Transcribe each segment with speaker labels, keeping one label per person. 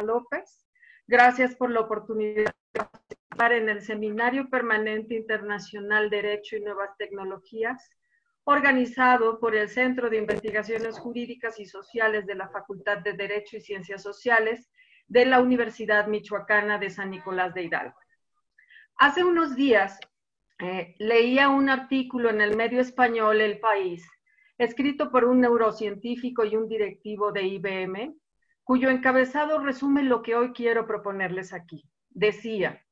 Speaker 1: López. Gracias por la oportunidad de participar en el Seminario Permanente Internacional Derecho y Nuevas Tecnologías, organizado por el Centro de Investigaciones Jurídicas y Sociales de la Facultad de Derecho y Ciencias Sociales de la Universidad Michoacana de San Nicolás de Hidalgo. Hace unos días eh, leía un artículo en el medio español El País, escrito por un neurocientífico y un directivo de IBM, cuyo encabezado resume lo que hoy quiero proponerles aquí. Decía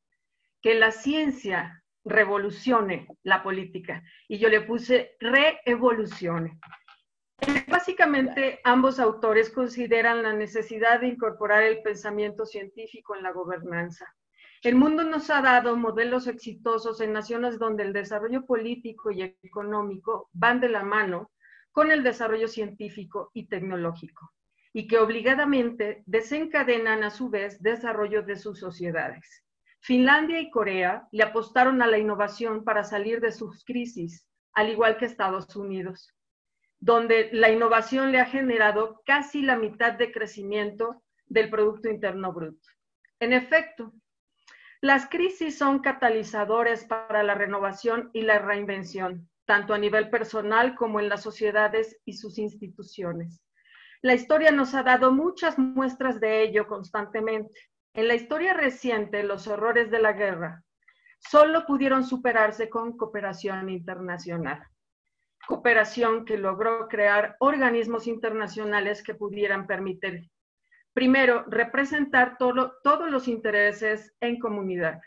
Speaker 1: que la ciencia revolucione la política y yo le puse reevolucione. Básicamente, ambos autores consideran la necesidad de incorporar el pensamiento científico en la gobernanza. El mundo nos ha dado modelos exitosos en naciones donde el desarrollo político y económico van de la mano con el desarrollo científico y tecnológico y que obligadamente desencadenan a su vez desarrollo de sus sociedades. Finlandia y Corea le apostaron a la innovación para salir de sus crisis, al igual que Estados Unidos, donde la innovación le ha generado casi la mitad de crecimiento del Producto Interno Bruto. En efecto, las crisis son catalizadores para la renovación y la reinvención, tanto a nivel personal como en las sociedades y sus instituciones. La historia nos ha dado muchas muestras de ello constantemente. En la historia reciente, los horrores de la guerra solo pudieron superarse con cooperación internacional. Cooperación que logró crear organismos internacionales que pudieran permitir, primero, representar todos los intereses en comunidad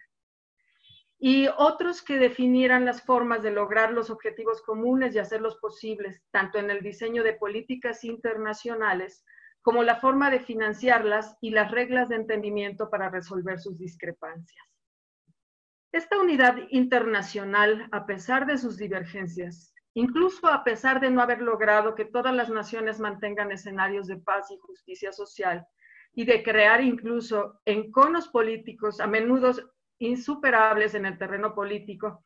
Speaker 1: y otros que definieran las formas de lograr los objetivos comunes y hacerlos posibles, tanto en el diseño de políticas internacionales como la forma de financiarlas y las reglas de entendimiento para resolver sus discrepancias. Esta unidad internacional, a pesar de sus divergencias, incluso a pesar de no haber logrado que todas las naciones mantengan escenarios de paz y justicia social, y de crear incluso enconos políticos a menudo insuperables en el terreno político,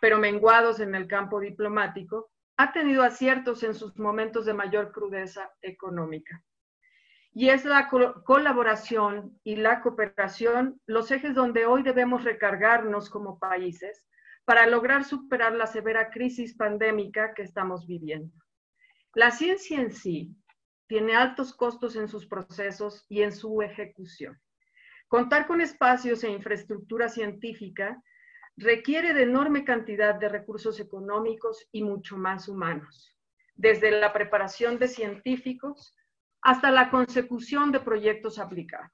Speaker 1: pero menguados en el campo diplomático, ha tenido aciertos en sus momentos de mayor crudeza económica. Y es la colaboración y la cooperación los ejes donde hoy debemos recargarnos como países para lograr superar la severa crisis pandémica que estamos viviendo. La ciencia en sí tiene altos costos en sus procesos y en su ejecución. Contar con espacios e infraestructura científica requiere de enorme cantidad de recursos económicos y mucho más humanos, desde la preparación de científicos hasta la consecución de proyectos aplicados.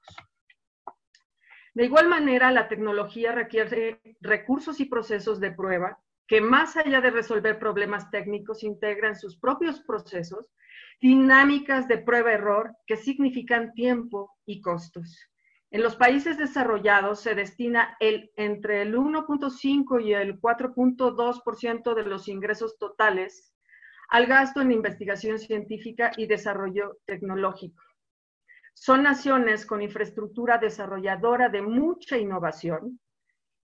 Speaker 1: De igual manera, la tecnología requiere recursos y procesos de prueba que más allá de resolver problemas técnicos, integran sus propios procesos, dinámicas de prueba-error que significan tiempo y costos. En los países desarrollados se destina el, entre el 1.5 y el 4.2% de los ingresos totales al gasto en investigación científica y desarrollo tecnológico. Son naciones con infraestructura desarrolladora de mucha innovación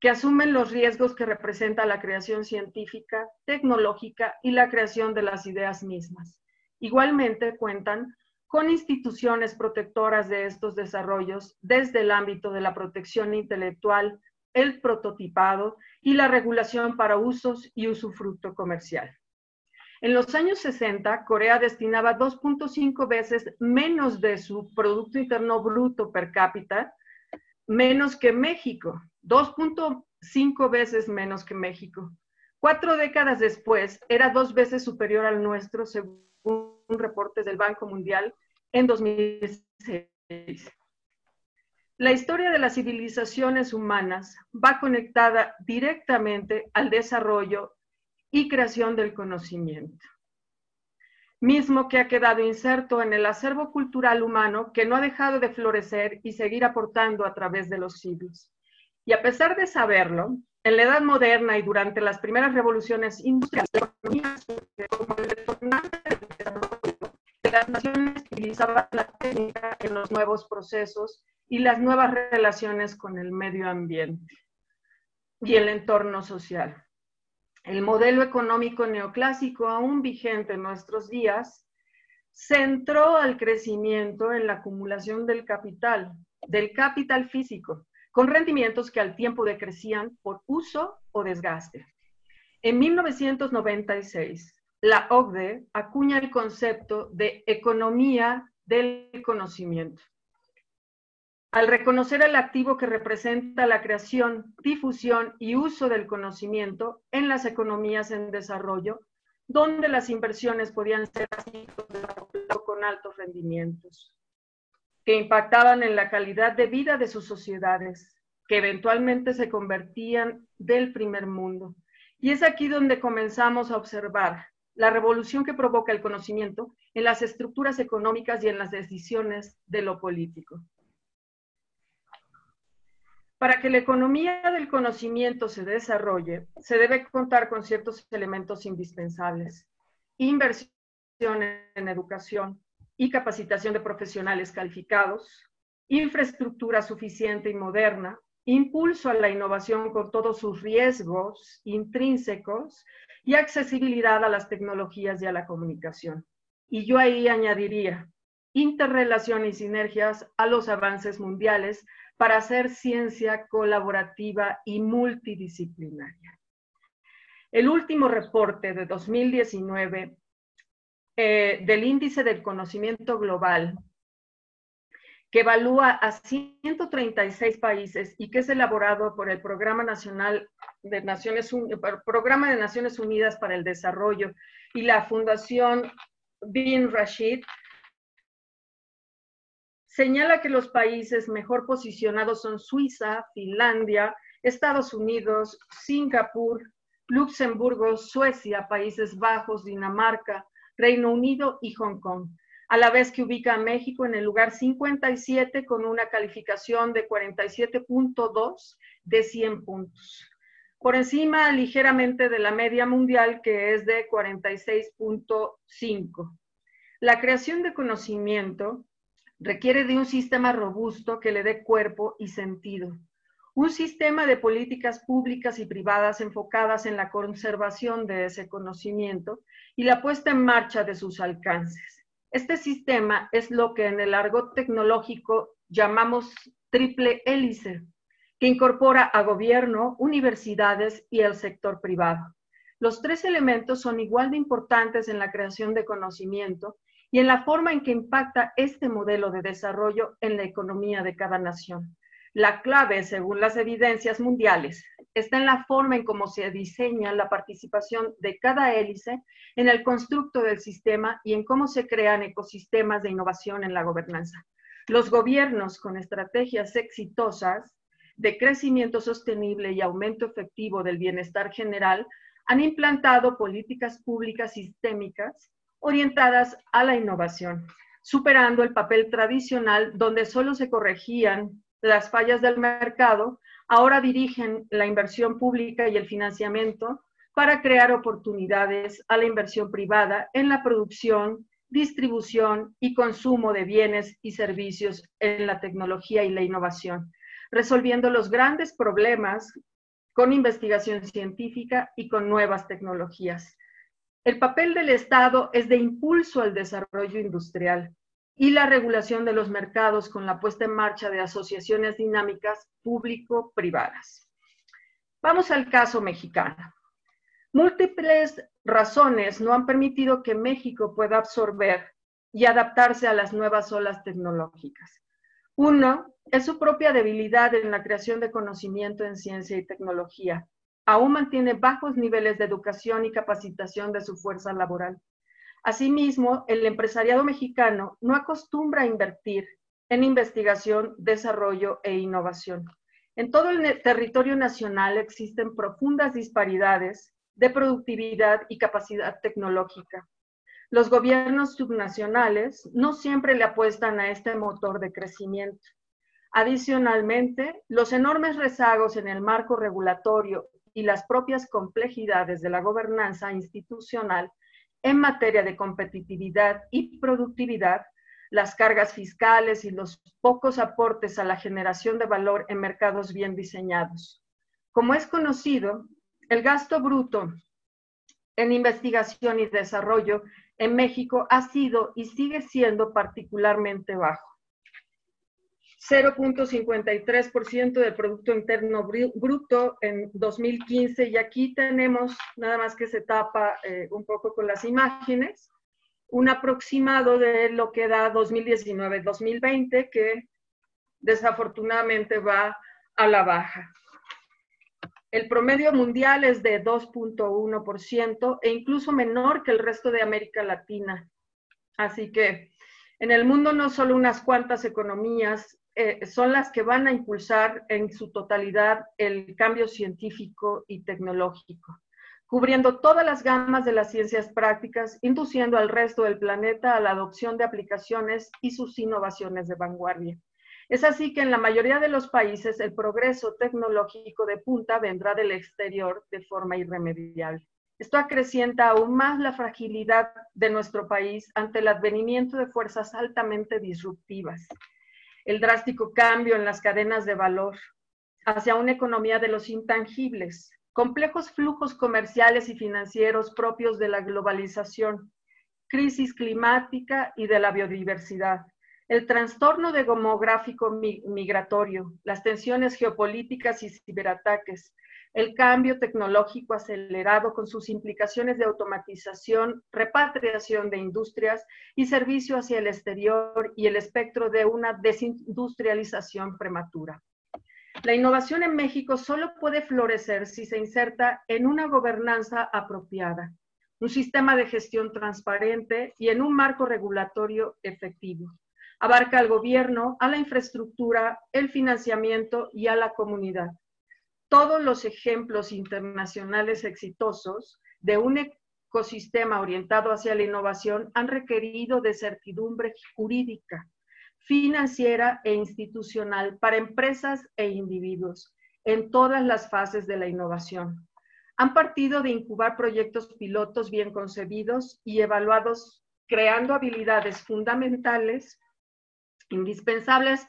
Speaker 1: que asumen los riesgos que representa la creación científica, tecnológica y la creación de las ideas mismas. Igualmente cuentan con instituciones protectoras de estos desarrollos desde el ámbito de la protección intelectual, el prototipado y la regulación para usos y usufructo comercial. En los años 60, Corea destinaba 2.5 veces menos de su Producto Interno Bruto per cápita, menos que México, 2.5 veces menos que México. Cuatro décadas después, era dos veces superior al nuestro, según reportes del Banco Mundial en 2006. La historia de las civilizaciones humanas va conectada directamente al desarrollo y creación del conocimiento, mismo que ha quedado inserto en el acervo cultural humano que no ha dejado de florecer y seguir aportando a través de los siglos. Y a pesar de saberlo, en la Edad Moderna y durante las primeras revoluciones industriales, como el del desarrollo, las naciones utilizaban la técnica en los nuevos procesos y las nuevas relaciones con el medio ambiente y el entorno social. El modelo económico neoclásico, aún vigente en nuestros días, centró al crecimiento en la acumulación del capital del capital físico, con rendimientos que al tiempo decrecían por uso o desgaste. En 1996, la OCDE acuña el concepto de economía del conocimiento. Al reconocer el activo que representa la creación, difusión y uso del conocimiento en las economías en desarrollo, donde las inversiones podían ser con altos rendimientos, que impactaban en la calidad de vida de sus sociedades, que eventualmente se convertían del primer mundo. Y es aquí donde comenzamos a observar la revolución que provoca el conocimiento en las estructuras económicas y en las decisiones de lo político. Para que la economía del conocimiento se desarrolle, se debe contar con ciertos elementos indispensables. Inversión en educación y capacitación de profesionales calificados, infraestructura suficiente y moderna, impulso a la innovación con todos sus riesgos intrínsecos y accesibilidad a las tecnologías y a la comunicación. Y yo ahí añadiría interrelación y sinergias a los avances mundiales para hacer ciencia colaborativa y multidisciplinaria. El último reporte de 2019 eh, del Índice del Conocimiento Global que evalúa a 136 países y que es elaborado por el Programa Nacional de Naciones, Programa de Naciones Unidas para el Desarrollo y la Fundación Bin Rashid, señala que los países mejor posicionados son Suiza, Finlandia, Estados Unidos, Singapur, Luxemburgo, Suecia, Países Bajos, Dinamarca, Reino Unido y Hong Kong a la vez que ubica a México en el lugar 57 con una calificación de 47.2 de 100 puntos. Por encima ligeramente de la media mundial que es de 46.5. La creación de conocimiento requiere de un sistema robusto que le dé cuerpo y sentido. Un sistema de políticas públicas y privadas enfocadas en la conservación de ese conocimiento y la puesta en marcha de sus alcances este sistema es lo que en el argot tecnológico llamamos triple hélice, que incorpora a gobierno, universidades y el sector privado. Los tres elementos son igual de importantes en la creación de conocimiento y en la forma en que impacta este modelo de desarrollo en la economía de cada nación. La clave, según las evidencias mundiales, está en la forma en cómo se diseña la participación de cada hélice en el constructo del sistema y en cómo se crean ecosistemas de innovación en la gobernanza. Los gobiernos con estrategias exitosas de crecimiento sostenible y aumento efectivo del bienestar general han implantado políticas públicas sistémicas orientadas a la innovación, superando el papel tradicional donde solo se corregían las fallas del mercado, ahora dirigen la inversión pública y el financiamiento para crear oportunidades a la inversión privada en la producción, distribución y consumo de bienes y servicios en la tecnología y la innovación, resolviendo los grandes problemas con investigación científica y con nuevas tecnologías. El papel del Estado es de impulso al desarrollo industrial, y la regulación de los mercados con la puesta en marcha de asociaciones dinámicas público-privadas. Vamos al caso mexicano. Múltiples razones no han permitido que México pueda absorber y adaptarse a las nuevas olas tecnológicas. Uno es su propia debilidad en la creación de conocimiento en ciencia y tecnología. Aún mantiene bajos niveles de educación y capacitación de su fuerza laboral. Asimismo, el empresariado mexicano no acostumbra a invertir en investigación, desarrollo e innovación. En todo el territorio nacional existen profundas disparidades de productividad y capacidad tecnológica. Los gobiernos subnacionales no siempre le apuestan a este motor de crecimiento. Adicionalmente, los enormes rezagos en el marco regulatorio y las propias complejidades de la gobernanza institucional en materia de competitividad y productividad, las cargas fiscales y los pocos aportes a la generación de valor en mercados bien diseñados. Como es conocido, el gasto bruto en investigación y desarrollo en México ha sido y sigue siendo particularmente bajo. 0.53% del Producto Interno Bruto en 2015 y aquí tenemos, nada más que se tapa eh, un poco con las imágenes, un aproximado de lo que da 2019-2020 que desafortunadamente va a la baja. El promedio mundial es de 2.1% e incluso menor que el resto de América Latina. Así que en el mundo no solo unas cuantas economías eh, son las que van a impulsar en su totalidad el cambio científico y tecnológico, cubriendo todas las gamas de las ciencias prácticas, induciendo al resto del planeta a la adopción de aplicaciones y sus innovaciones de vanguardia. Es así que en la mayoría de los países el progreso tecnológico de punta vendrá del exterior de forma irremediable. Esto acrecienta aún más la fragilidad de nuestro país ante el advenimiento de fuerzas altamente disruptivas, el drástico cambio en las cadenas de valor hacia una economía de los intangibles, complejos flujos comerciales y financieros propios de la globalización, crisis climática y de la biodiversidad, el trastorno demográfico migratorio, las tensiones geopolíticas y ciberataques, el cambio tecnológico acelerado con sus implicaciones de automatización, repatriación de industrias y servicio hacia el exterior y el espectro de una desindustrialización prematura. La innovación en México solo puede florecer si se inserta en una gobernanza apropiada, un sistema de gestión transparente y en un marco regulatorio efectivo abarca al gobierno, a la infraestructura, el financiamiento y a la comunidad. Todos los ejemplos internacionales exitosos de un ecosistema orientado hacia la innovación han requerido de certidumbre jurídica, financiera e institucional para empresas e individuos en todas las fases de la innovación. Han partido de incubar proyectos pilotos bien concebidos y evaluados, creando habilidades fundamentales indispensables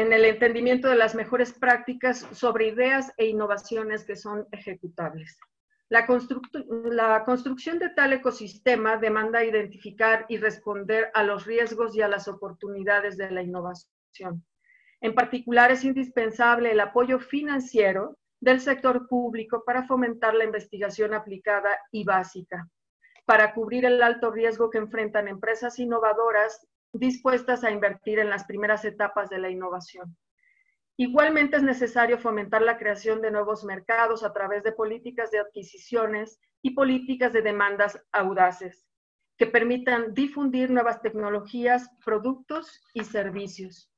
Speaker 1: en el entendimiento de las mejores prácticas sobre ideas e innovaciones que son ejecutables. La, la, construcción de tal ecosistema demanda identificar y responder a los riesgos y a las oportunidades de la innovación. En particular, es indispensable el apoyo financiero del sector público para fomentar la investigación aplicada y básica, para cubrir el alto riesgo que enfrentan empresas innovadoras dispuestas a invertir en las primeras etapas de la innovación. Igualmente es necesario fomentar la creación de nuevos mercados a través de políticas de adquisiciones y políticas de demandas audaces que permitan difundir nuevas tecnologías, productos y servicios.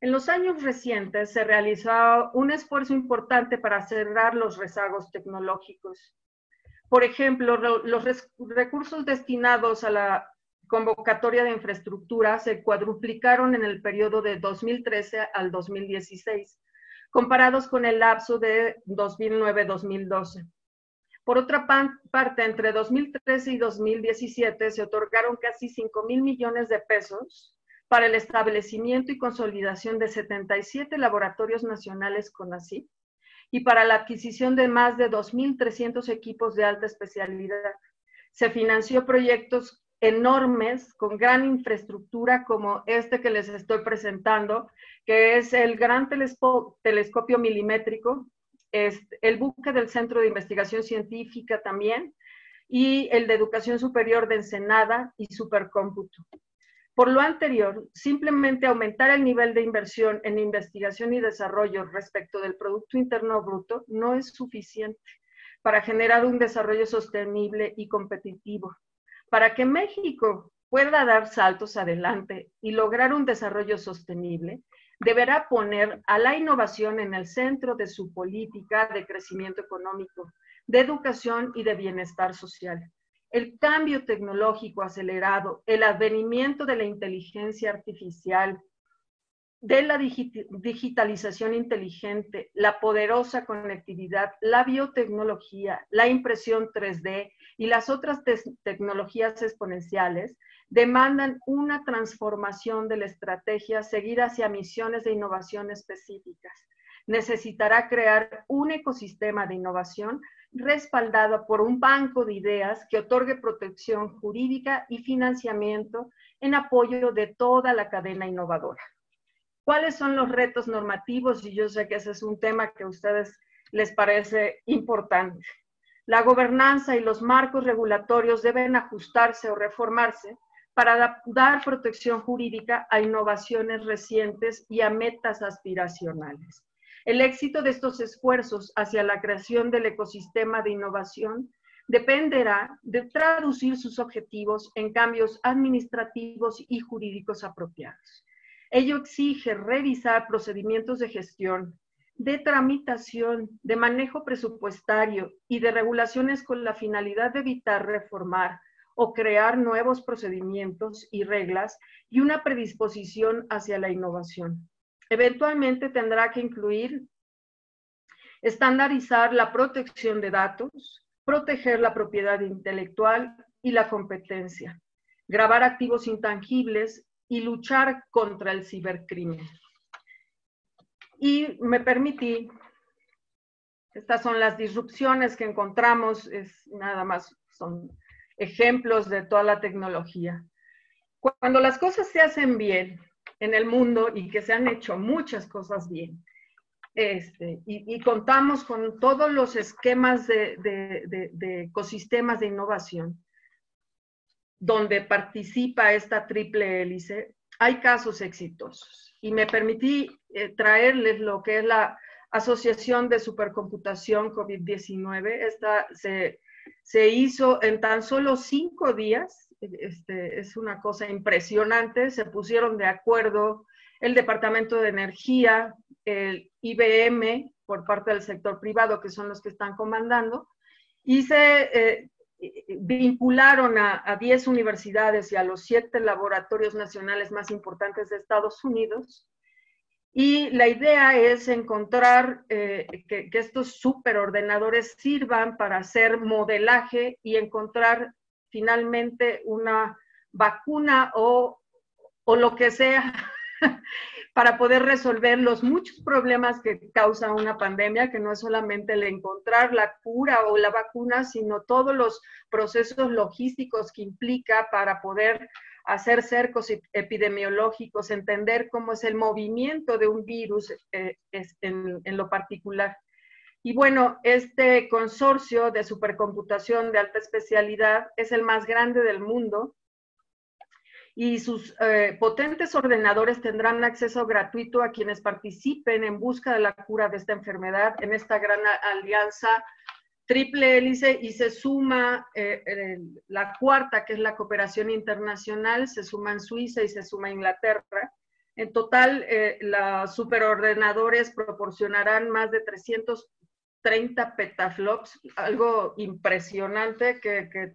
Speaker 1: En los años recientes se realizó un esfuerzo importante para cerrar los rezagos tecnológicos. Por ejemplo, los recursos destinados a la convocatoria de infraestructura se cuadruplicaron en el periodo de 2013 al 2016, comparados con el lapso de 2009-2012. Por otra parte, entre 2013 y 2017 se otorgaron casi 5 mil millones de pesos para el establecimiento y consolidación de 77 laboratorios nacionales con CONACYT y para la adquisición de más de 2.300 equipos de alta especialidad. Se financió proyectos enormes con gran infraestructura como este que les estoy presentando, que es el gran telescopio milimétrico, es el buque del Centro de Investigación Científica también, y el de Educación Superior de Ensenada y Supercómputo. Por lo anterior, simplemente aumentar el nivel de inversión en investigación y desarrollo respecto del Producto Interno Bruto no es suficiente para generar un desarrollo sostenible y competitivo para que México pueda dar saltos adelante y lograr un desarrollo sostenible, deberá poner a la innovación en el centro de su política de crecimiento económico, de educación y de bienestar social. El cambio tecnológico acelerado, el advenimiento de la inteligencia artificial, de la digitalización inteligente, la poderosa conectividad, la biotecnología, la impresión 3D y las otras tecnologías exponenciales demandan una transformación de la estrategia seguida hacia misiones de innovación específicas. Necesitará crear un ecosistema de innovación respaldado por un banco de ideas que otorgue protección jurídica y financiamiento en apoyo de toda la cadena innovadora. ¿Cuáles son los retos normativos? Y yo sé que ese es un tema que a ustedes les parece importante. La gobernanza y los marcos regulatorios deben ajustarse o reformarse para dar protección jurídica a innovaciones recientes y a metas aspiracionales. El éxito de estos esfuerzos hacia la creación del ecosistema de innovación dependerá de traducir sus objetivos en cambios administrativos y jurídicos apropiados. Ello exige revisar procedimientos de gestión, de tramitación, de manejo presupuestario y de regulaciones con la finalidad de evitar reformar o crear nuevos procedimientos y reglas y una predisposición hacia la innovación. Eventualmente tendrá que incluir estandarizar la protección de datos, proteger la propiedad intelectual y la competencia, grabar activos intangibles y luchar contra el cibercrimen. Y me permití, estas son las disrupciones que encontramos, es nada más, son ejemplos de toda la tecnología. Cuando las cosas se hacen bien en el mundo y que se han hecho muchas cosas bien, este, y, contamos con todos los esquemas de, de, ecosistemas de innovación, donde participa esta triple hélice, hay casos exitosos. Y me permití eh, traerles lo que es la Asociación de Supercomputación COVID-19. Esta se, se hizo en tan solo cinco días. Este, es una cosa impresionante. Se pusieron de acuerdo el Departamento de Energía, el IBM por parte del sector privado, que son los que están comandando, y se eh, vincularon a 10 universidades y a los siete laboratorios nacionales más importantes de Estados Unidos. Y la idea es encontrar eh, que, que, estos superordenadores sirvan para hacer modelaje y encontrar finalmente una vacuna o, o lo que sea para poder resolver los muchos problemas que causa una pandemia, que no es solamente el encontrar la cura o la vacuna, sino todos los procesos logísticos que implica para poder hacer cercos epidemiológicos, entender cómo es el movimiento de un virus eh, en, en lo particular. Y bueno, este consorcio de supercomputación de alta especialidad es el más grande del mundo y sus eh, potentes ordenadores tendrán acceso gratuito a quienes participen en busca de la cura de esta enfermedad en esta gran alianza triple hélice y se suma eh, la cuarta, que es la cooperación internacional, se suma en Suiza y se suma Inglaterra. En total, eh, los superordenadores proporcionarán más de 330 petaflops, algo impresionante que, que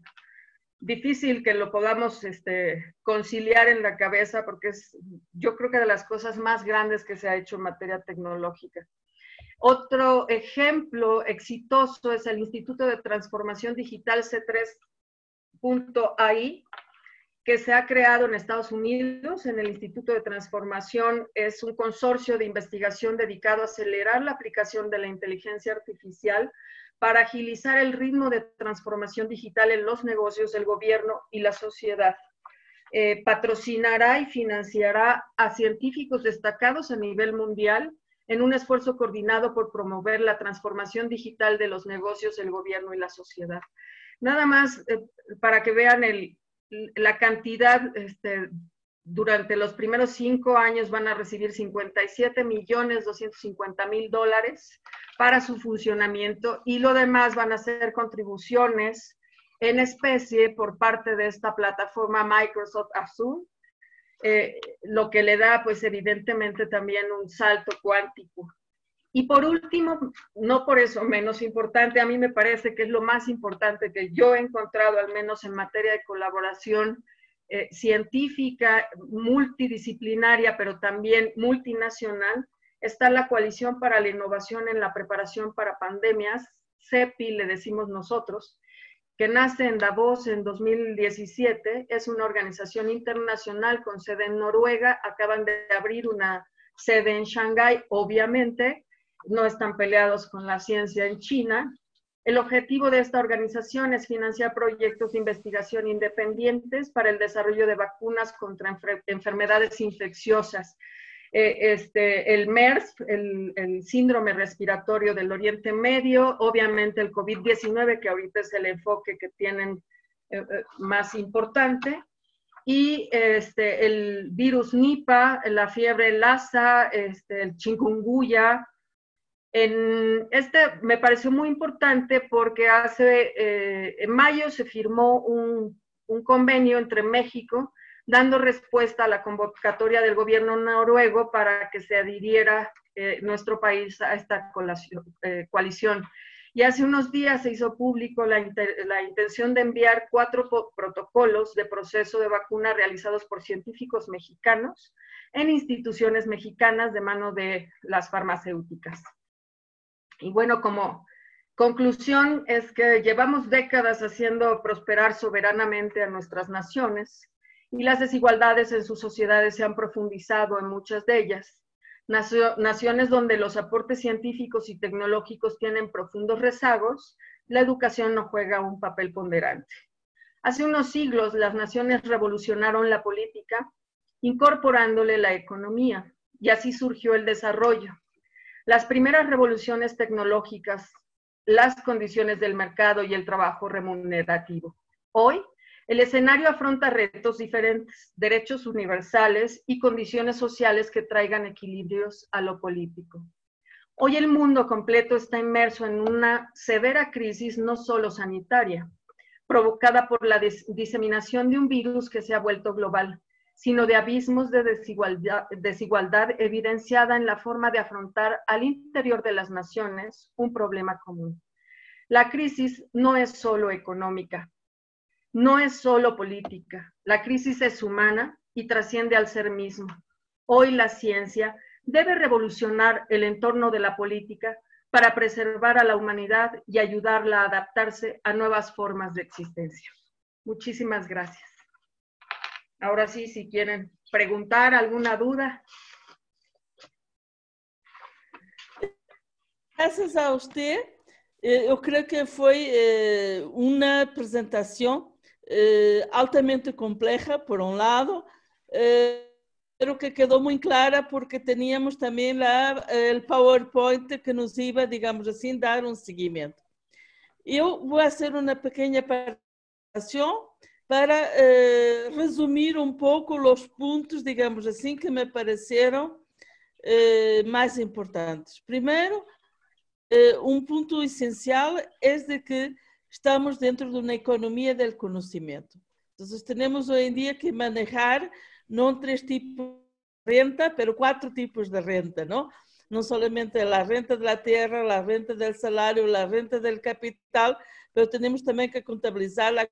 Speaker 1: difícil que lo podamos este, conciliar en la cabeza porque es, yo creo que de las cosas más grandes que se ha hecho en materia tecnológica. Otro ejemplo exitoso es el Instituto de Transformación Digital C3.ai, que se ha creado en Estados Unidos. En el Instituto de Transformación es un consorcio de investigación dedicado a acelerar la aplicación de la inteligencia artificial para agilizar el ritmo de transformación digital en los negocios, el gobierno y la sociedad. Eh, patrocinará y financiará a científicos destacados a nivel mundial en un esfuerzo coordinado por promover la transformación digital de los negocios, el gobierno y la sociedad. Nada más eh, para que vean el, la cantidad este, durante los primeros cinco años van a recibir 57 millones 250 mil dólares para su funcionamiento y lo demás van a ser contribuciones en especie por parte de esta plataforma Microsoft Azure, eh, lo que le da pues evidentemente también un salto cuántico. Y por último, no por eso menos importante, a mí me parece que es lo más importante que yo he encontrado, al menos en materia de colaboración eh, científica, multidisciplinaria, pero también multinacional, está la Coalición para la Innovación en la Preparación para Pandemias, CEPI le decimos nosotros, que nace en Davos en 2017, es una organización internacional con sede en Noruega, acaban de abrir una sede en Shanghái, obviamente, no están peleados con la ciencia en China, el objetivo de esta organización es financiar proyectos de investigación independientes para el desarrollo de vacunas contra enfermedades infecciosas. Eh, este, el MERS, el, el, síndrome respiratorio del Oriente Medio, obviamente el COVID-19, que ahorita es el enfoque que tienen eh, eh, más importante, y este, el virus Nipah, la fiebre Lassa, este, el chikungunya. En este me pareció muy importante porque hace, en mayo se firmó un, un convenio entre México dando respuesta a la convocatoria del gobierno noruego para que se adhiriera eh, nuestro país a esta eh, coalición. Y hace unos días se hizo público la, la intención de enviar cuatro protocolos de proceso de vacuna realizados por científicos mexicanos en instituciones mexicanas de mano de las farmacéuticas. Y bueno, como conclusión es que llevamos décadas haciendo prosperar soberanamente a nuestras naciones y las desigualdades en sus sociedades se han profundizado en muchas de ellas. naciones donde los aportes científicos y tecnológicos tienen profundos rezagos, la educación no juega un papel ponderante. Hace unos siglos las naciones revolucionaron la política incorporándole la economía y así surgió el desarrollo. Las primeras revoluciones tecnológicas, las condiciones del mercado y el trabajo remunerativo. Hoy el escenario afronta retos diferentes, derechos universales y condiciones sociales que traigan equilibrios a lo político. Hoy el mundo completo está inmerso en una severa crisis no solo sanitaria, provocada por la diseminación de un virus que se ha vuelto global, sino de abismos de desigualdad, desigualdad evidenciada en la forma de afrontar al interior de las naciones un problema común. La crisis no es solo económica, no es solo política. La crisis es humana y trasciende al ser mismo. Hoy la ciencia debe revolucionar el entorno de la política para preservar a la humanidad y ayudarla a adaptarse a nuevas formas de existencia. Muchísimas gracias. Ahora sí, si quieren preguntar alguna duda.
Speaker 2: Gracias a usted. Eh, yo creo que fue eh, una presentación eh, altamente compleja, por um lado, eh, que quedou muito clara porque teníamos também o PowerPoint que nos iba, digamos assim, dar um seguimento. Eu vou fazer uma pequena participação para eh, resumir um pouco os pontos, digamos assim, que me pareceram eh, mais importantes. Primeiro, eh, um ponto essencial é de que estamos dentro de uma economia do conhecimento. Então, temos hoje em dia que manejar não três tipos de renta, mas quatro tipos de renta, não? Não somente a renta da terra, a renta do salário, a renta do capital, mas temos também que contabilizar a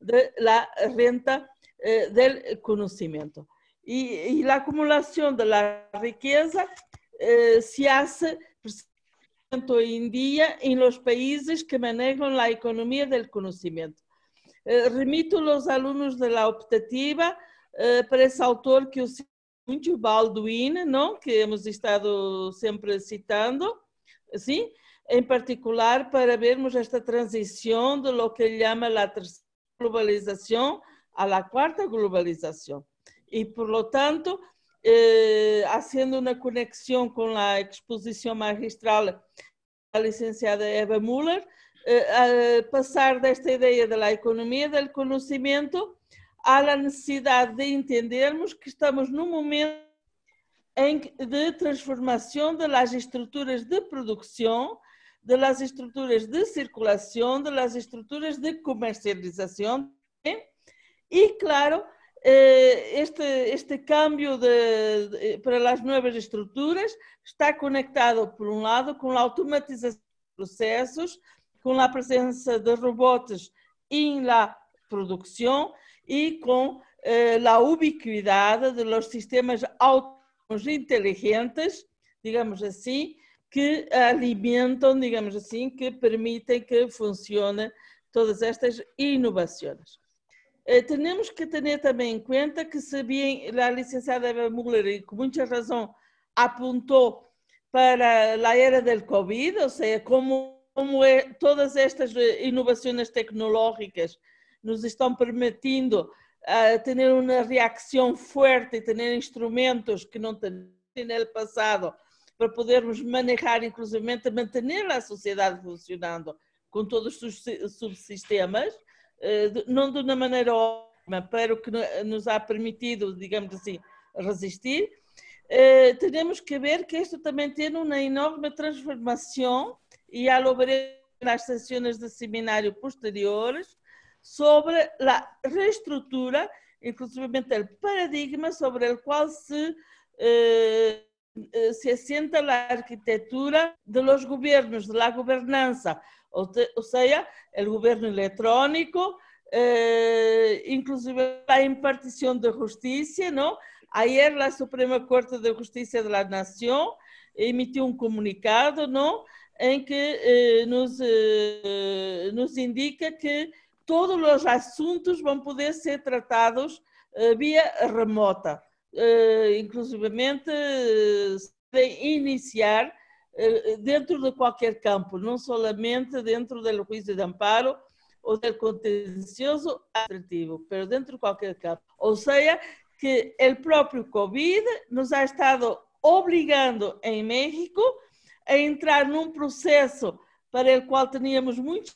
Speaker 2: de la renta eh, del conocimiento. Y, y, la acumulación de la riqueza eh, se hace hoy en día en los países que manejan la economía del conocimiento. Eh, remito los alumnos de la optativa eh, para esse autor que eu cito muito, Baldwin, não? que hemos estado sempre citando, sim? em particular para vermos esta transição de lo que ele chama a terceira globalização a la quarta globalização. E, por lo tanto, eh, haciendo una conexión con la exposición magistral la licenciada Eva Müller, eh, pasar de esta idea de la economía del conocimiento a la necesidad de entendermos que estamos num momento de transformação de las estruturas de produção, de las estruturas de circulação, de las estruturas de comercialização e, claro, eh, este, este cambio de, de, para as novas estruturas está conectado, por um lado, com a automatização de processos, com a presença de robôs em la produção e com eh, a ubiquidade de los sistemas autônomos inteligentes, digamos assim, que alimentam, digamos assim, que permitem que funcionem todas estas inovações. Eh, temos que ter também em conta que se bem a licenciada Eva Müller, e com muita razão, apontou para a era do Covid, ou seja, como, como é, todas estas inovações tecnológicas nos estão permitindo a tener una reacción fuerte y tener instrumentos que no tenían en el pasado para podermos manejar, inclusive manter a sociedade funcionando com todos os subsistemas, eh, não de uma maneira ótima, para o que nos ha permitido, digamos assim, resistir, eh, temos que ver que isto também tem uma enorme transformação, e veremos nas sessões de seminário posteriores, sobre a reestrutura, inclusive o paradigma sobre o qual se eh, eh, se asienta la arquitectura de los gobiernos, de la o, sea, el gobierno electrónico, eh, inclusive la impartición de justicia, ¿no? Ayer la Suprema Corte de Justicia de la Nación emitió un comunicado, ¿no? En que eh, nos, nos indica que todos los asuntos van a poder ser tratados vía remota uh, inclusivamente, uh, iniciar uh, dentro de qualquer campo, não somente dentro do juízo de amparo ou do contencioso administrativo, mas dentro de qualquer campo. Ou seja, que o próprio Covid nos ha estado obrigando em México a entrar num processo para o qual tínhamos muita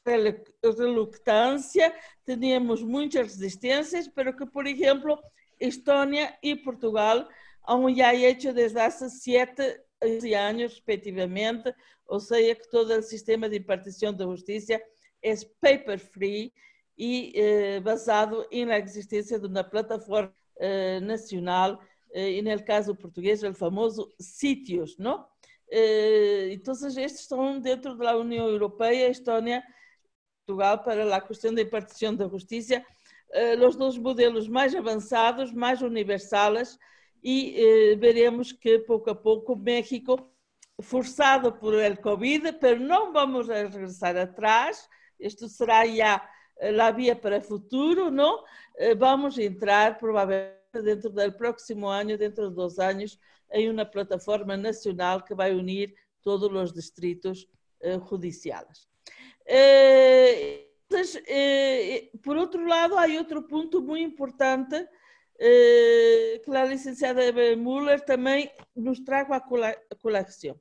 Speaker 2: reluctância, tínhamos muitas resistências, pero que, por exemplo, Estonia y Portugal han ya hecho desde hace siete años respectivamente, o sea que todo el sistema de impartición de justicia es paper free y eh, basado en la existencia de una plataforma eh, nacional, eh, en el caso portugués el famoso sitios, ¿no? entonces estos están dentro de la Unión Europea, Estonia, Portugal para la cuestión de impartición de justicia eh, os dois modelos mais avançados, mais universais, e eh, veremos que pouco a pouco México, forçado por el Covid, mas não vamos regressar atrás, isto será já eh, a via para o futuro, não? Vamos entrar provavelmente dentro do próximo ano, dentro de dois anos, em uma plataforma nacional que vai unir todos os distritos judiciais. Entonces, eh, por outro lado, há outro ponto muito importante eh, que a licenciada Müller também nos traga a colação.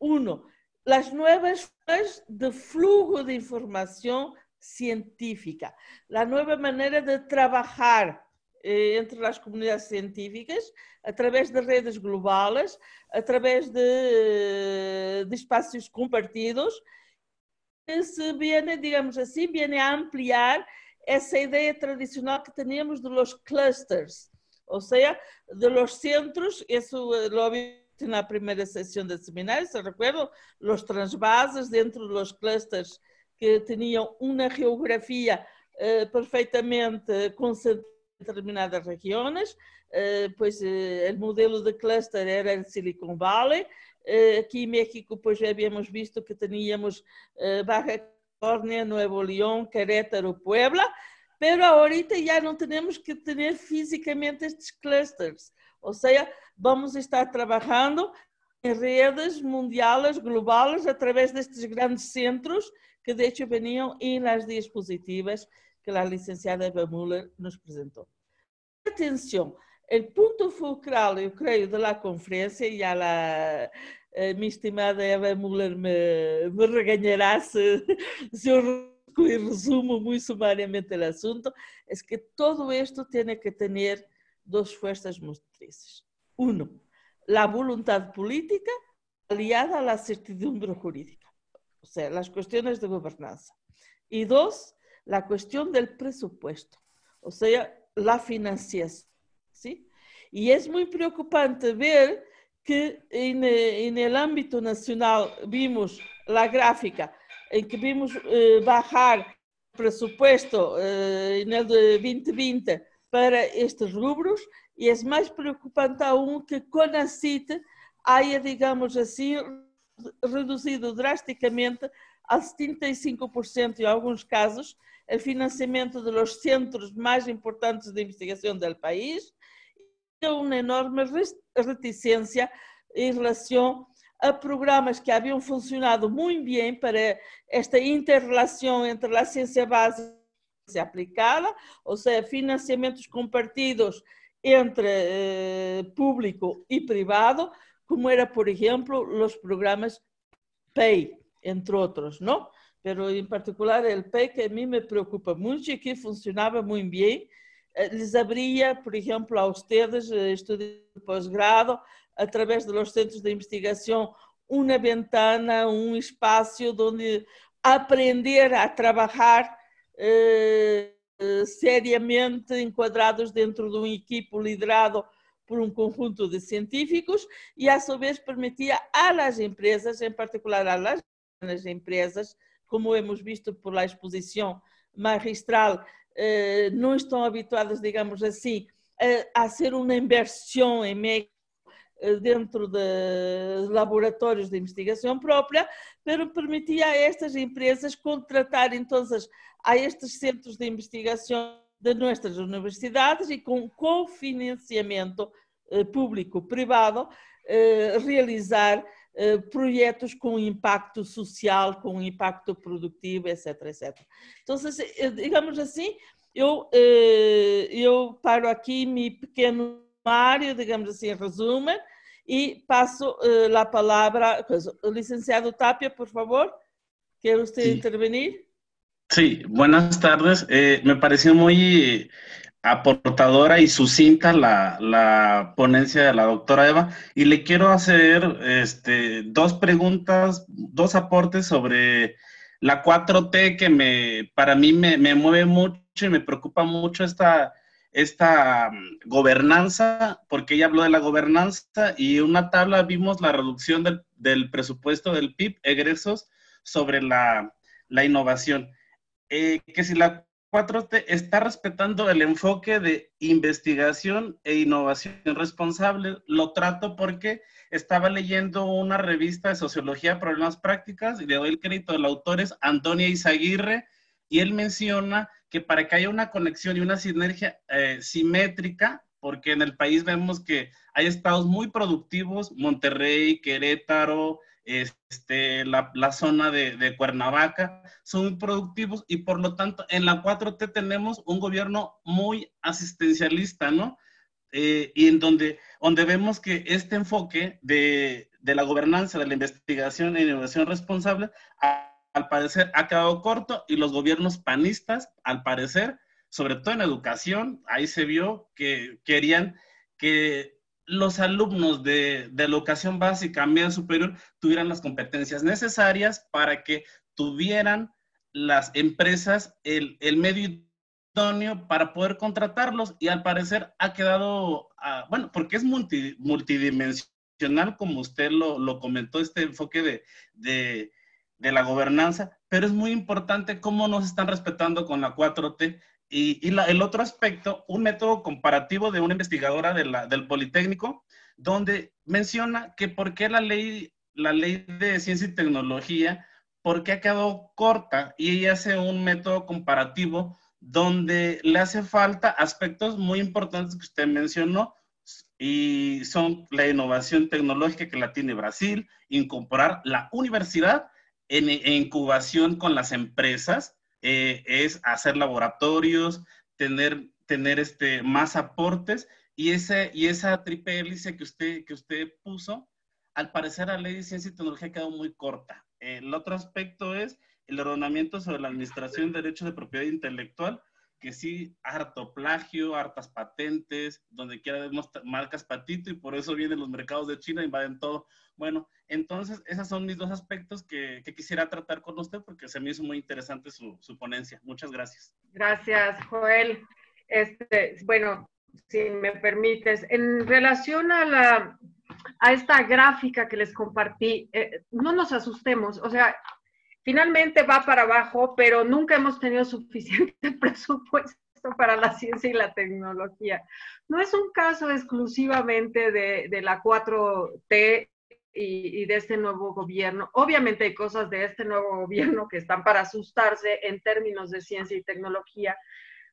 Speaker 2: Uno, as novas formas de flujo de informação científica, a nova maneira de trabalhar eh, entre as comunidades científicas, através de redes globais, através de, de espaços compartidos, se viene, digamos assim, viene a ampliar essa ideia tradicional que teníamos de los clusters, ou seja, de los centros, isso lo na primeira sessão de seminário, se recuerdo, los transvases dentro de los clusters que tinham uma geografia eh, perfeitamente concentrada em determinadas regiões, eh, pois eh, o modelo de cluster era em Silicon Valley, eh, aqui em México, pois já havíamos visto que teníamos eh, Baja California, Nuevo León, Querétaro, Puebla, pero ahorita já não temos que ter fisicamente estes clusters, ou seja, vamos estar trabalhando em redes mundiais, globais, através destes grandes centros que de hecho veniam em las diapositivas que a licenciada Eva Müller nos apresentou. Atenção, o ponto fulcral, eu creio, da conferência, e ela, a minha estimada Eva Müller me, me regañará se, se eu resumo muito sumariamente o assunto, é que todo isto tem que ter duas fuerzas motrizes. Uno, a vontade política aliada à certidumbre jurídica, ou seja, as questões de governança. E dois, a questão do presupuesto, ou seja, a financiação. ¿sí? Y es muy preocupante ver que en el ámbito nacional vimos la gráfica en que vimos eh, bajar el presupuesto eh, de 2020 para estes rubros e é mais preocupante aún que con a CIT haya, digamos assim, reduzido drasticamente a 75% em alguns casos o financiamento dos centros mais importantes de investigação do país uma enorme reticência em relação a programas que haviam funcionado muito bem para esta interrelação entre a ciência básica aplicada, ou seja, financiamentos compartidos entre eh, público e privado, como era, por exemplo, os programas PAY, entre outros, não? Pero em particular o PAY que a mim me preocupa muito e que funcionava muito bem, les abria, por exemplo, a ustedes, eh, estudiantes de posgrado, através dos centros de investigação, uma ventana, um espaço onde aprender a trabalhar eh, seriamente enquadrados dentro de um equipo liderado por um conjunto de científicos e, a sua vez, permitia às empresas, em particular às empresas, como hemos visto por la exposição magistral, eh, não estão habituadas, digamos assim, a, a ser uma inversão em México eh, dentro de laboratórios de investigação própria, pero permitia a estas empresas contratarem todas a estes centros de investigação de nossas universidades e com cofinanciamento eh, público-privado eh, realizar projetos com impacto social, com impacto produtivo, etc, etc. Então, digamos assim, eu, eu paro aqui meu pequeno área, digamos assim, resumo, y paso eh, la palabra, pues, licenciado Tapia, por favor, ¿quiere usted intervenir?
Speaker 3: Sí, buenas tardes. Eh, me pareció muy aportadora y sucinta la, la, ponencia de la doctora Eva y le quiero hacer este, dos preguntas, dos aportes sobre la 4T que me, para mí me, me mueve mucho y me preocupa mucho esta esta mm, gobernanza, porque ella habló de la gobernanza y en una tabla vimos la reducción del, presupuesto del PIB, egresos, sobre la, innovación. Eh, que si la 4T está respetando el enfoque de investigación e innovación responsable, lo trato porque estaba leyendo una revista de sociología, problemas prácticas, y le doy el crédito del autor es Antonia Izaguirre, y él menciona que para que haya una conexión y una sinergia eh, simétrica, porque en el país vemos que hay estados muy productivos, Monterrey, Querétaro, este, la, zona de, Cuernavaca, son muy productivos y por lo tanto en la 4T tenemos un gobierno muy asistencialista, ¿no? Eh, y en donde, donde vemos que este enfoque de, de la gobernanza, de la investigación e innovación responsable, al parecer ha quedado corto y los gobiernos panistas, al parecer, sobre todo en educación, ahí se vio que querían que los alumnos de, de educación básica, media superior, tuvieran las competencias necesarias para que tuvieran las empresas el, el medio idóneo para poder contratarlos y al parecer ha quedado, ah, bueno, porque es multidimensional, como usted lo, lo comentó, este enfoque de, de de la gobernanza, pero es muy importante cómo nos están respetando con la 4T. Y, el otro aspecto, un método comparativo de una investigadora del Politécnico, donde menciona que por qué la ley, la ley de ciencia y tecnología, por qué ha quedado corta, y ella hace un método comparativo donde le hace falta aspectos muy importantes que usted mencionó, y son la innovación tecnológica que la tiene Brasil, incorporar la universidad en, incubación con las empresas eh, es hacer laboratorios, tener, tener este, más aportes y, ese, y esa triple hélice que usted, que usted puso, al parecer la ley de ciencia y tecnología ha quedado muy corta. El otro aspecto es el ordenamiento sobre la administración de derechos de propiedad intelectual, que sí, harto plagio, hartas patentes, donde quiera vemos marcas patito y por eso vienen los mercados de China, invaden todo. Bueno, entonces esos son mis dos aspectos que, quisiera tratar con usted porque se me hizo muy interesante su, ponencia. Muchas gracias.
Speaker 1: Gracias, Joel. Este, bueno, si me permites, en relación a la a esta gráfica que les compartí, eh, no nos asustemos, o sea, finalmente va para abajo, pero nunca hemos tenido suficiente presupuesto para la ciencia y la tecnología. No es un caso exclusivamente de, la 4T y, de este nuevo gobierno. Obviamente hay cosas de este nuevo gobierno que están para asustarse en términos de ciencia y tecnología,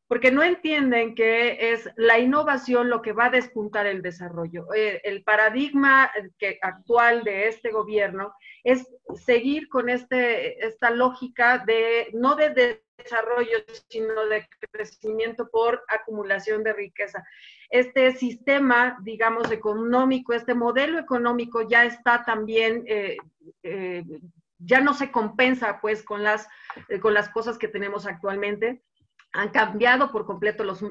Speaker 1: porque no entienden que es la innovación lo que va a despuntar el desarrollo. Eh, el paradigma que, actual de este gobierno es seguir con este, esta lógica de no de desarrollo, sino de crecimiento por acumulación de riqueza. Este sistema, digamos, económico, este modelo económico ya está también eh, eh, ya no se compensa pues con las, con las cosas que tenemos actualmente han cambiado por completo los,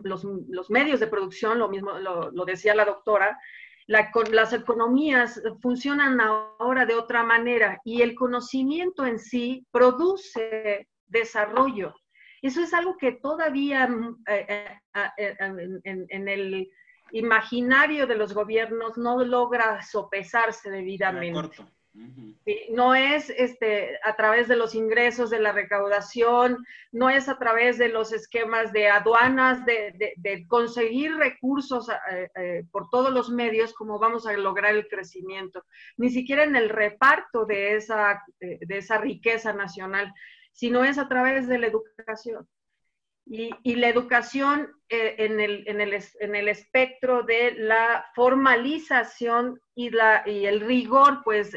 Speaker 1: medios de producción, lo mismo lo, decía la doctora, las economías funcionan ahora de otra manera y el conocimiento en sí produce desarrollo. Eso es algo que todavía mm, eh, eh, eh, en, el imaginario de los gobiernos no logra sopesarse debidamente. No es este, a través de los ingresos de la recaudación, no es a través de los esquemas de aduanas, de, conseguir recursos eh, eh, por todos los medios como vamos a lograr el crecimiento, ni siquiera en el reparto de esa, de esa riqueza nacional, sino es a través de la educación. Y, la educación en, el, en, el, en, el, espectro de la formalización y, la, y el rigor, pues,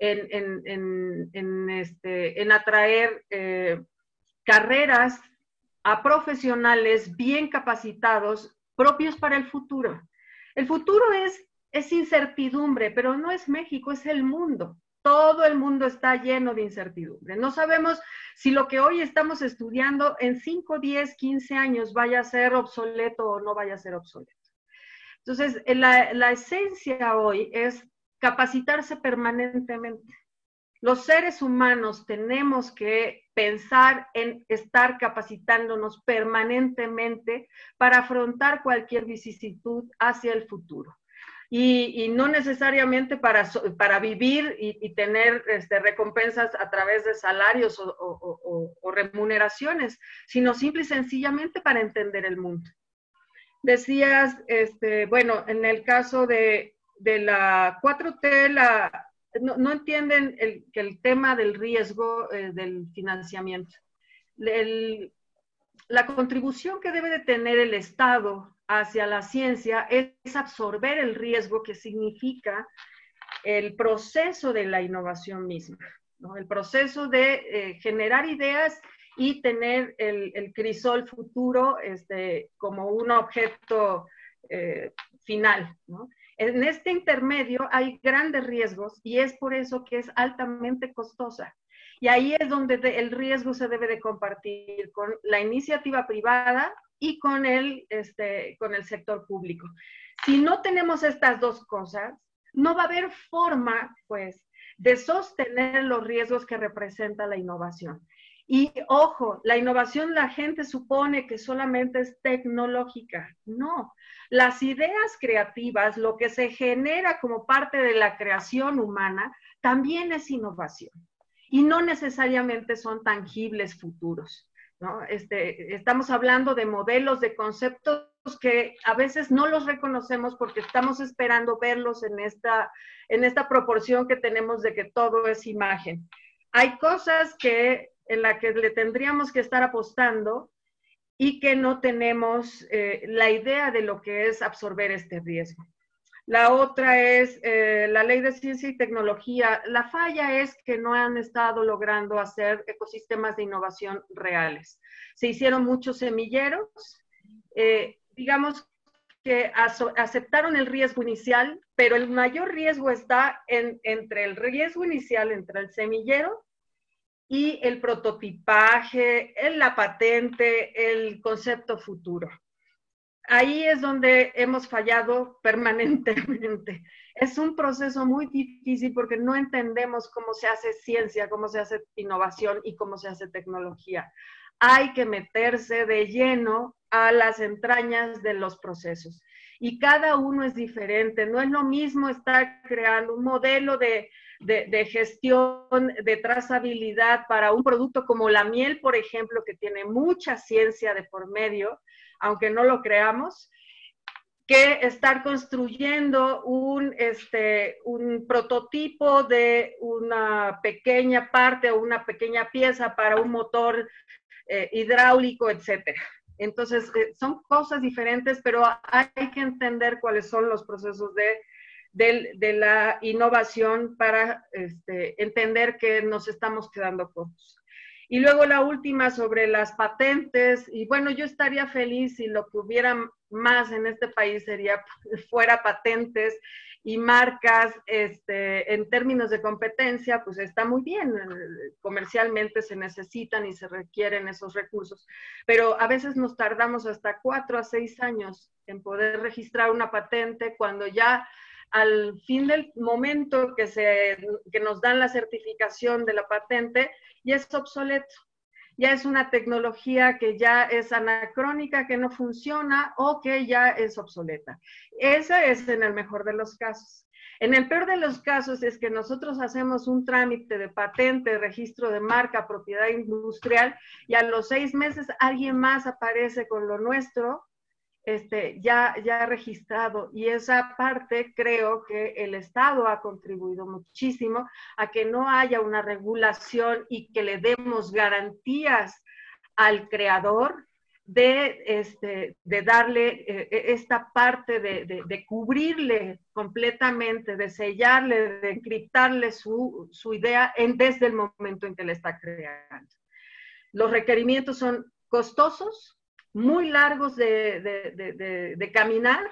Speaker 1: en, este, en atraer eh, carreras a profesionales bien capacitados propios para el futuro. El futuro es, es incertidumbre, pero no es México, es el mundo. Todo el mundo está lleno de incertidumbre. No sabemos si lo que hoy estamos estudiando en 5, 10, 15 años vaya a ser obsoleto o no vaya a ser obsoleto. Entonces, la, la esencia hoy es capacitarse permanentemente. Los seres humanos tenemos que pensar en estar capacitándonos permanentemente para afrontar cualquier vicisitud hacia el futuro. Y, no necesariamente para, para vivir y, tener este, recompensas a través de salarios o, remuneraciones, sino simple y sencillamente para entender el mundo. Decías, este, bueno, en el caso de de la 4T no, entienden el, que el tema del riesgo eh, del financiamiento. la contribución que debe de tener el Estado hacia la ciencia es, absorber el riesgo que significa el proceso de la innovación misma, el proceso de eh, generar ideas y tener el, crisol futuro este, como un objeto eh, final. ¿no? En este intermedio hay grandes riesgos y es por eso que es altamente costosa. Y ahí es donde el riesgo se debe de compartir con la iniciativa privada y con el, este, con el sector público. Si no tenemos estas dos cosas, no va a haber forma, pues, de sostener los riesgos que representa la innovación. Y ojo, la innovación la gente supone que solamente es tecnológica. No, las ideas creativas, lo que se genera como parte de la creación humana, también es innovación. Y no necesariamente son tangibles futuros. Este, estamos hablando de modelos, de conceptos que a veces no los reconocemos porque estamos esperando verlos en esta, en esta proporción que tenemos de que todo es imagen. Hay cosas que en la que le tendríamos que estar apostando y que no tenemos eh, la idea de lo que es absorber este riesgo. La otra es eh, la ley de ciencia y tecnología. La falla es que no han estado logrando hacer ecosistemas de innovación reales. Se hicieron muchos semilleros, eh, digamos que aceptaron el riesgo inicial, pero el mayor riesgo está entre el riesgo inicial, entre el semillero y el prototipaje, la patente, el concepto futuro. Ahí es donde hemos fallado permanentemente. Es un proceso muy difícil porque no entendemos cómo se hace ciencia, cómo se hace innovación y cómo se hace tecnología. Hay que meterse de lleno a las entrañas de los procesos. Y cada uno es diferente. No es lo mismo estar creando un modelo de, de, gestión, de trazabilidad para un producto como la miel, por ejemplo, que tiene mucha ciencia de por medio, aunque no lo creamos, que estar construyendo un, este, un prototipo de una pequeña parte o una pequeña pieza para un motor eh, hidráulico, etcétera. Entonces, eh, son cosas diferentes, pero hay que entender cuáles son los procesos de, de, la innovación para este, entender que nos estamos quedando cortos. Y luego la última sobre las patentes. Y bueno, yo estaría feliz si lo que hubiera más en este país sería fuera patentes y marcas este, en términos de competencia, pues está muy bien. Comercialmente se necesitan y se requieren esos recursos, pero a veces nos tardamos hasta cuatro a seis años en poder registrar una patente cuando ya al fin del momento que, se, que nos dan la certificación de la patente, ya es obsoleto, ya es una tecnología que ya es anacrónica, que no funciona o que ya es obsoleta. Ese es en el mejor de los casos. En el peor de los casos es que nosotros hacemos un trámite de patente, registro de marca, propiedad industrial y a los seis meses alguien más aparece con lo nuestro este, ya, ya registrado. Y esa parte creo que el Estado ha contribuido muchísimo a que no haya una regulación y que le demos garantías al creador de, este, de darle eh, e, esta parte de, de, cubrirle completamente, de sellarle, de encriptarle su, su idea en, desde el momento en que le está creando. Los requerimientos son costosos, muy largos de, caminar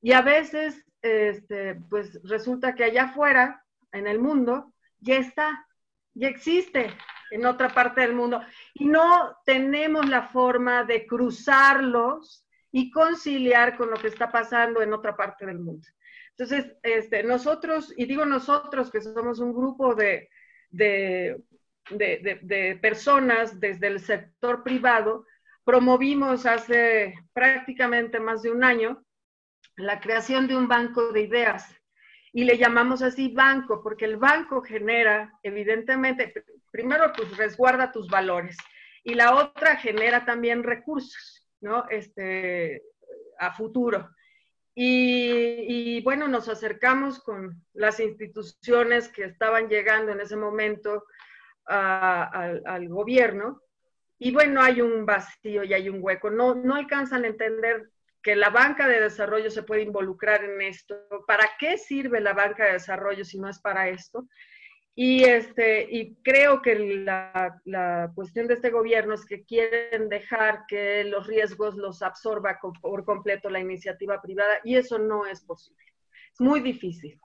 Speaker 1: y a veces, este, pues resulta que allá afuera, en el mundo, ya está, ya existe en otra parte del mundo y no tenemos la forma de cruzarlos y conciliar con lo que está pasando en otra parte del mundo. Entonces, este, nosotros, y digo nosotros que somos un grupo de, de, de personas desde el sector privado, promovimos hace prácticamente más de un año la creación de un banco de ideas y le llamamos así banco porque el banco genera, evidentemente, primero pues resguarda tus valores y la otra genera también recursos, ¿no? Este, a futuro. Y, bueno, nos acercamos con las instituciones que estaban llegando en ese momento al gobierno y bueno, hay un vacío y hay un hueco. No, no alcanzan a entender que la banca de desarrollo se puede involucrar en esto. ¿Para qué sirve la banca de desarrollo si no es para esto? Y, este, y creo que la, la, cuestión de este gobierno es que quieren dejar que los riesgos los absorba por completo la iniciativa privada y eso no es posible. Es muy difícil.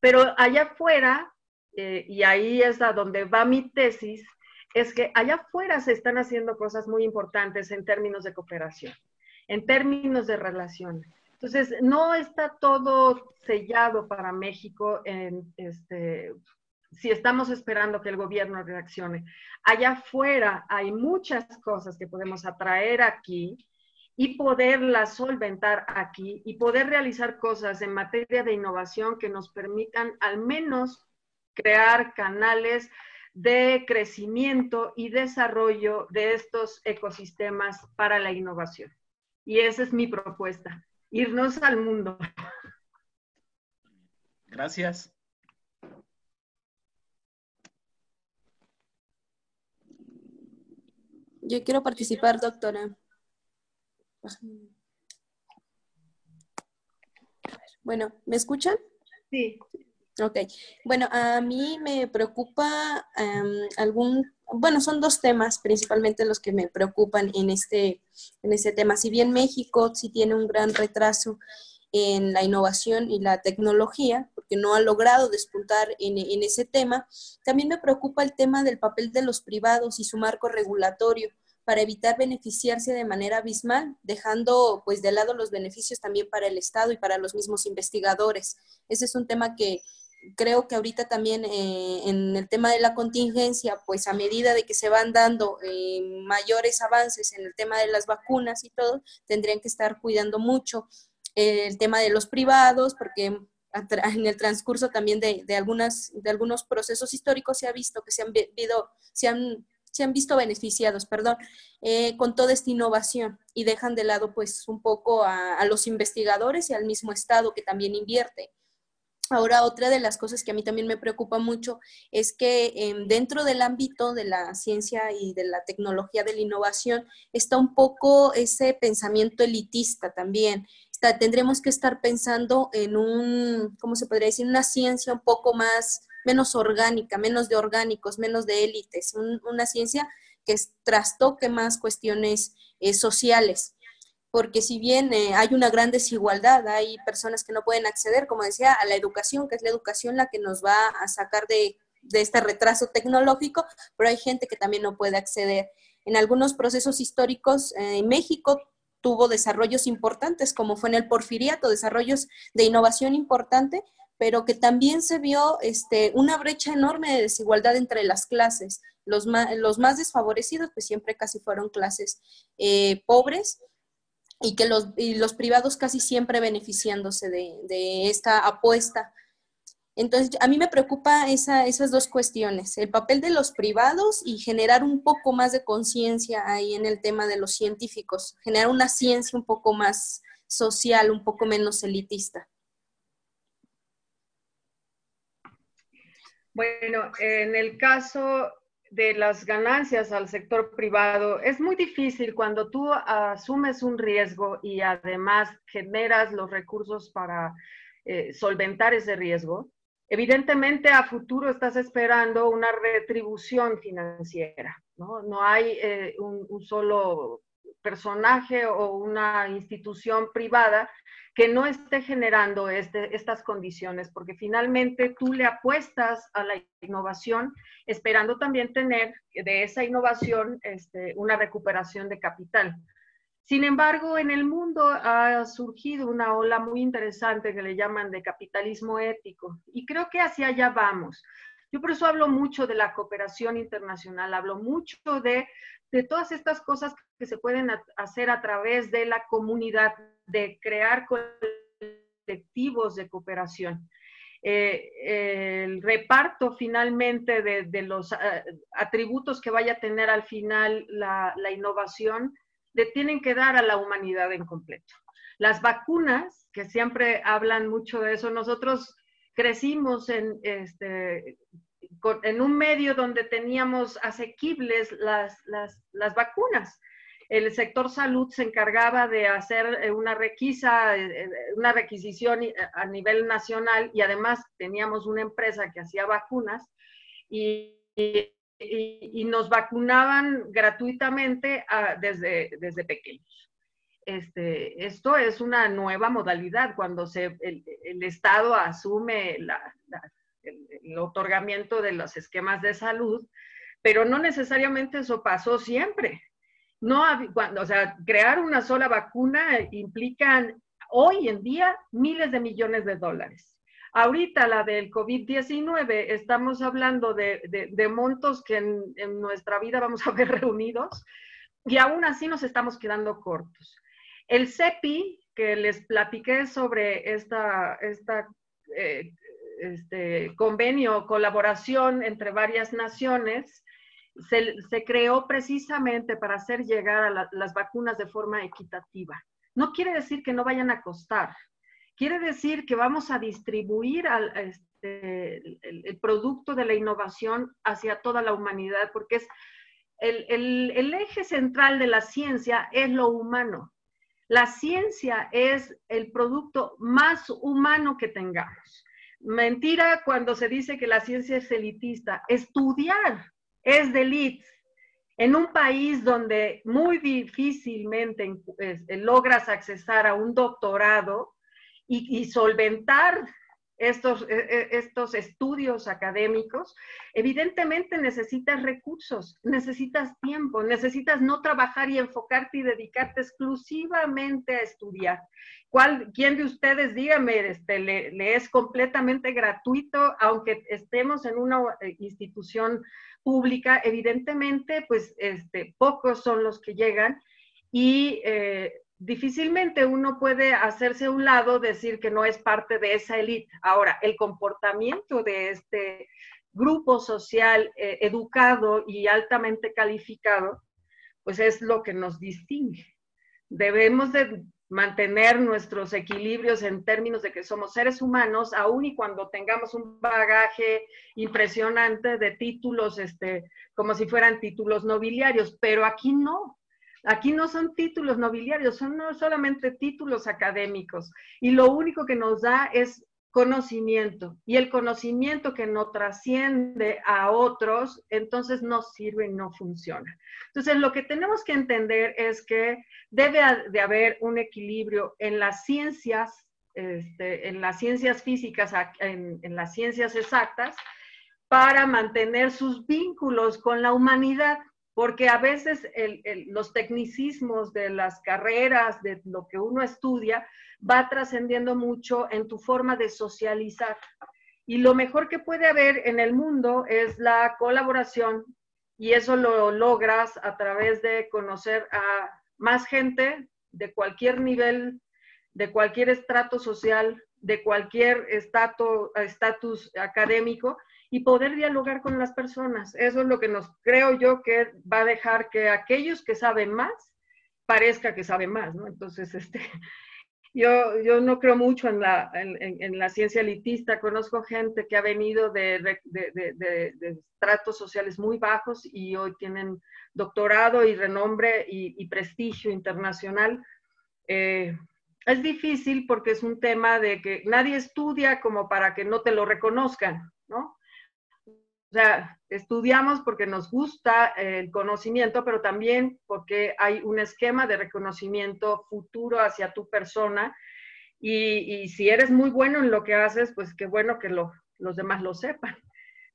Speaker 1: Pero allá afuera, eh, y ahí es a donde va mi tesis, es que allá afuera se están haciendo cosas muy importantes en términos de cooperación, en términos de relación. Entonces, no está todo sellado para México en, este, si estamos esperando que el gobierno reaccione. Allá afuera hay muchas cosas que podemos atraer aquí y poderlas solventar aquí y poder realizar cosas en materia de innovación que nos permitan al menos crear canales de crecimiento y desarrollo de estos ecosistemas para la innovación. Y esa es mi propuesta, irnos al mundo.
Speaker 3: Gracias.
Speaker 4: Yo quiero participar, doctora. Bueno, ¿me escuchan?
Speaker 1: Sí.
Speaker 4: Ok, bueno, a mí me preocupa em, algún, bueno, son dos temas principalmente los que me preocupan en este, en este tema. Si bien México sí tiene un gran retraso en la innovación y la tecnología, porque no ha logrado despuntar en, en ese tema, también me preocupa el tema del papel de los privados y su marco regulatorio para evitar beneficiarse de manera abismal, dejando pues de lado los beneficios también para el Estado y para los mismos investigadores. Ese es un tema que creo que ahorita también eh, en el tema de la contingencia, pues a medida de que se van dando eh, mayores avances en el tema de las vacunas y todo, tendrían que estar cuidando mucho el tema de los privados, porque en el transcurso también de, algunas, de algunos procesos históricos se ha visto que se han, se han, se han visto beneficiados, perdón, eh, con toda esta innovación y dejan de lado pues un poco a los investigadores y al mismo Estado que también invierte Ahora, otra de las cosas que a mí también me preocupa mucho es que em, dentro del ámbito de la ciencia y de la tecnología de la innovación está un poco ese pensamiento elitista también. tendremos que estar pensando en un, ¿cómo se podría decir? Una ciencia un poco más, menos orgánica, menos de orgánicos, menos de élites, una ciencia que trastoque más cuestiones eh, sociales porque si bien eh, hay una gran desigualdad, hay personas que no pueden acceder, como decía, a la educación, que es la educación la que nos va a sacar de, este retraso tecnológico, pero hay gente que también no puede acceder. En algunos procesos históricos, eh, México tuvo desarrollos importantes, como fue en el porfiriato, desarrollos de innovación importante, pero que también se vio este, una brecha enorme de desigualdad entre las clases. Los más, los más desfavorecidos, pues siempre casi fueron clases eh, pobres, y que los, los privados casi siempre beneficiándose de, esta apuesta. Entonces, a mí me preocupa esas dos cuestiones, el papel de los privados y generar un poco más de conciencia ahí en el tema de los científicos, generar una ciencia un poco más social, un poco menos elitista.
Speaker 1: Bueno, en el caso de las ganancias al sector privado, es muy difícil cuando tú asumes un riesgo y además generas los recursos para eh, solventar ese riesgo. Evidentemente a futuro estás esperando una retribución financiera, ¿no? No hay eh, un solo personaje o una institución privada que no esté generando este, estas condiciones, porque finalmente tú le apuestas a la innovación esperando también tener de esa innovación este, una recuperación de capital. Sin embargo, en el mundo ha surgido una ola muy interesante que le llaman de capitalismo ético y creo que hacia allá vamos. Yo por eso hablo mucho de la cooperación internacional, hablo mucho de, de todas estas cosas que se pueden hacer a través de la comunidad, de crear colectivos de cooperación. Eh, el reparto finalmente de, los eh, atributos que vaya a tener al final la, innovación le tienen que dar a la humanidad en completo. Las vacunas, que siempre hablan mucho de eso, nosotros crecimos en, este, en un medio donde teníamos asequibles las, las vacunas el sector salud se encargaba de hacer eh, una requisa, eh, eh, una requisición a nivel nacional y además teníamos una empresa que hacía vacunas y, nos vacunaban gratuitamente ah, desde, desde pequeños. Este, esto es una nueva modalidad cuando se, el, Estado asume el, el otorgamiento de los esquemas de salud, pero no necesariamente eso pasó siempre no, cuando, o sea, crear una sola vacuna implica hoy en día miles de millones de dólares. Ahorita la del COVID-19, estamos hablando de, montos que en, nuestra vida vamos a ver reunidos y aún así nos estamos quedando cortos. El CEPI, que les platiqué sobre esta, esta eh, este convenio, colaboración entre varias naciones, se, creó precisamente para hacer llegar a las vacunas de forma equitativa. No quiere decir que no vayan a costar, quiere decir que vamos a distribuir este, el, producto de la innovación hacia toda la humanidad, porque es el, el eje central de la ciencia es lo humano. La ciencia es el producto más humano que tengamos. Mentira cuando se dice que la ciencia es elitista. Estudiar es de elite. En un país donde muy difícilmente logras accesar a un doctorado y, solventar estos, e, e, estos estudios académicos, evidentemente necesitas recursos, necesitas tiempo, necesitas no trabajar y enfocarte y dedicarte exclusivamente a estudiar. ¿Cuál, ¿Quién de ustedes, dígame, este, le, le es completamente gratuito, aunque estemos en una eh, institución pública, evidentemente, pues este, pocos son los que llegan y eh, difícilmente uno puede hacerse a un lado, decir que no es parte de esa élite. Ahora, el comportamiento de este grupo social eh, educado y altamente calificado, pues es lo que nos distingue. Debemos de mantener nuestros equilibrios en términos de que somos seres humanos, aun y cuando tengamos un bagaje impresionante de títulos, este, como si fueran títulos nobiliarios, pero aquí no. Aquí no son títulos nobiliarios, son solamente títulos académicos. Y lo único que nos da es conocimiento. Y el conocimiento que no trasciende a otros, entonces no sirve y no funciona. Entonces, lo que tenemos que entender es que debe de haber un equilibrio en las ciencias, este, en las ciencias físicas, en, las ciencias exactas, para mantener sus vínculos con la humanidad porque a veces los tecnicismos de las carreras, de lo que uno estudia, va trascendiendo mucho en tu forma de socializar. Y lo mejor que puede haber en el mundo es la colaboración y eso lo logras a través de conocer a más gente de cualquier nivel, de cualquier estrato social, de cualquier estatus académico y poder dialogar con las personas. Eso es lo que nos creo yo que va a dejar que aquellos que saben más parezca que saben más, ¿no? Entonces, este, yo, yo no creo mucho en la, en, la ciencia elitista. Conozco gente que ha venido de, de, tratos sociales muy bajos y hoy tienen doctorado y renombre y, prestigio internacional. Eh, es difícil porque es un tema de que nadie estudia como para que no te lo reconozcan, ¿no? O sea, estudiamos porque nos gusta el conocimiento, pero también porque hay un esquema de reconocimiento futuro hacia tu persona. Y, si eres muy bueno en lo que haces, pues qué bueno que los demás lo sepan.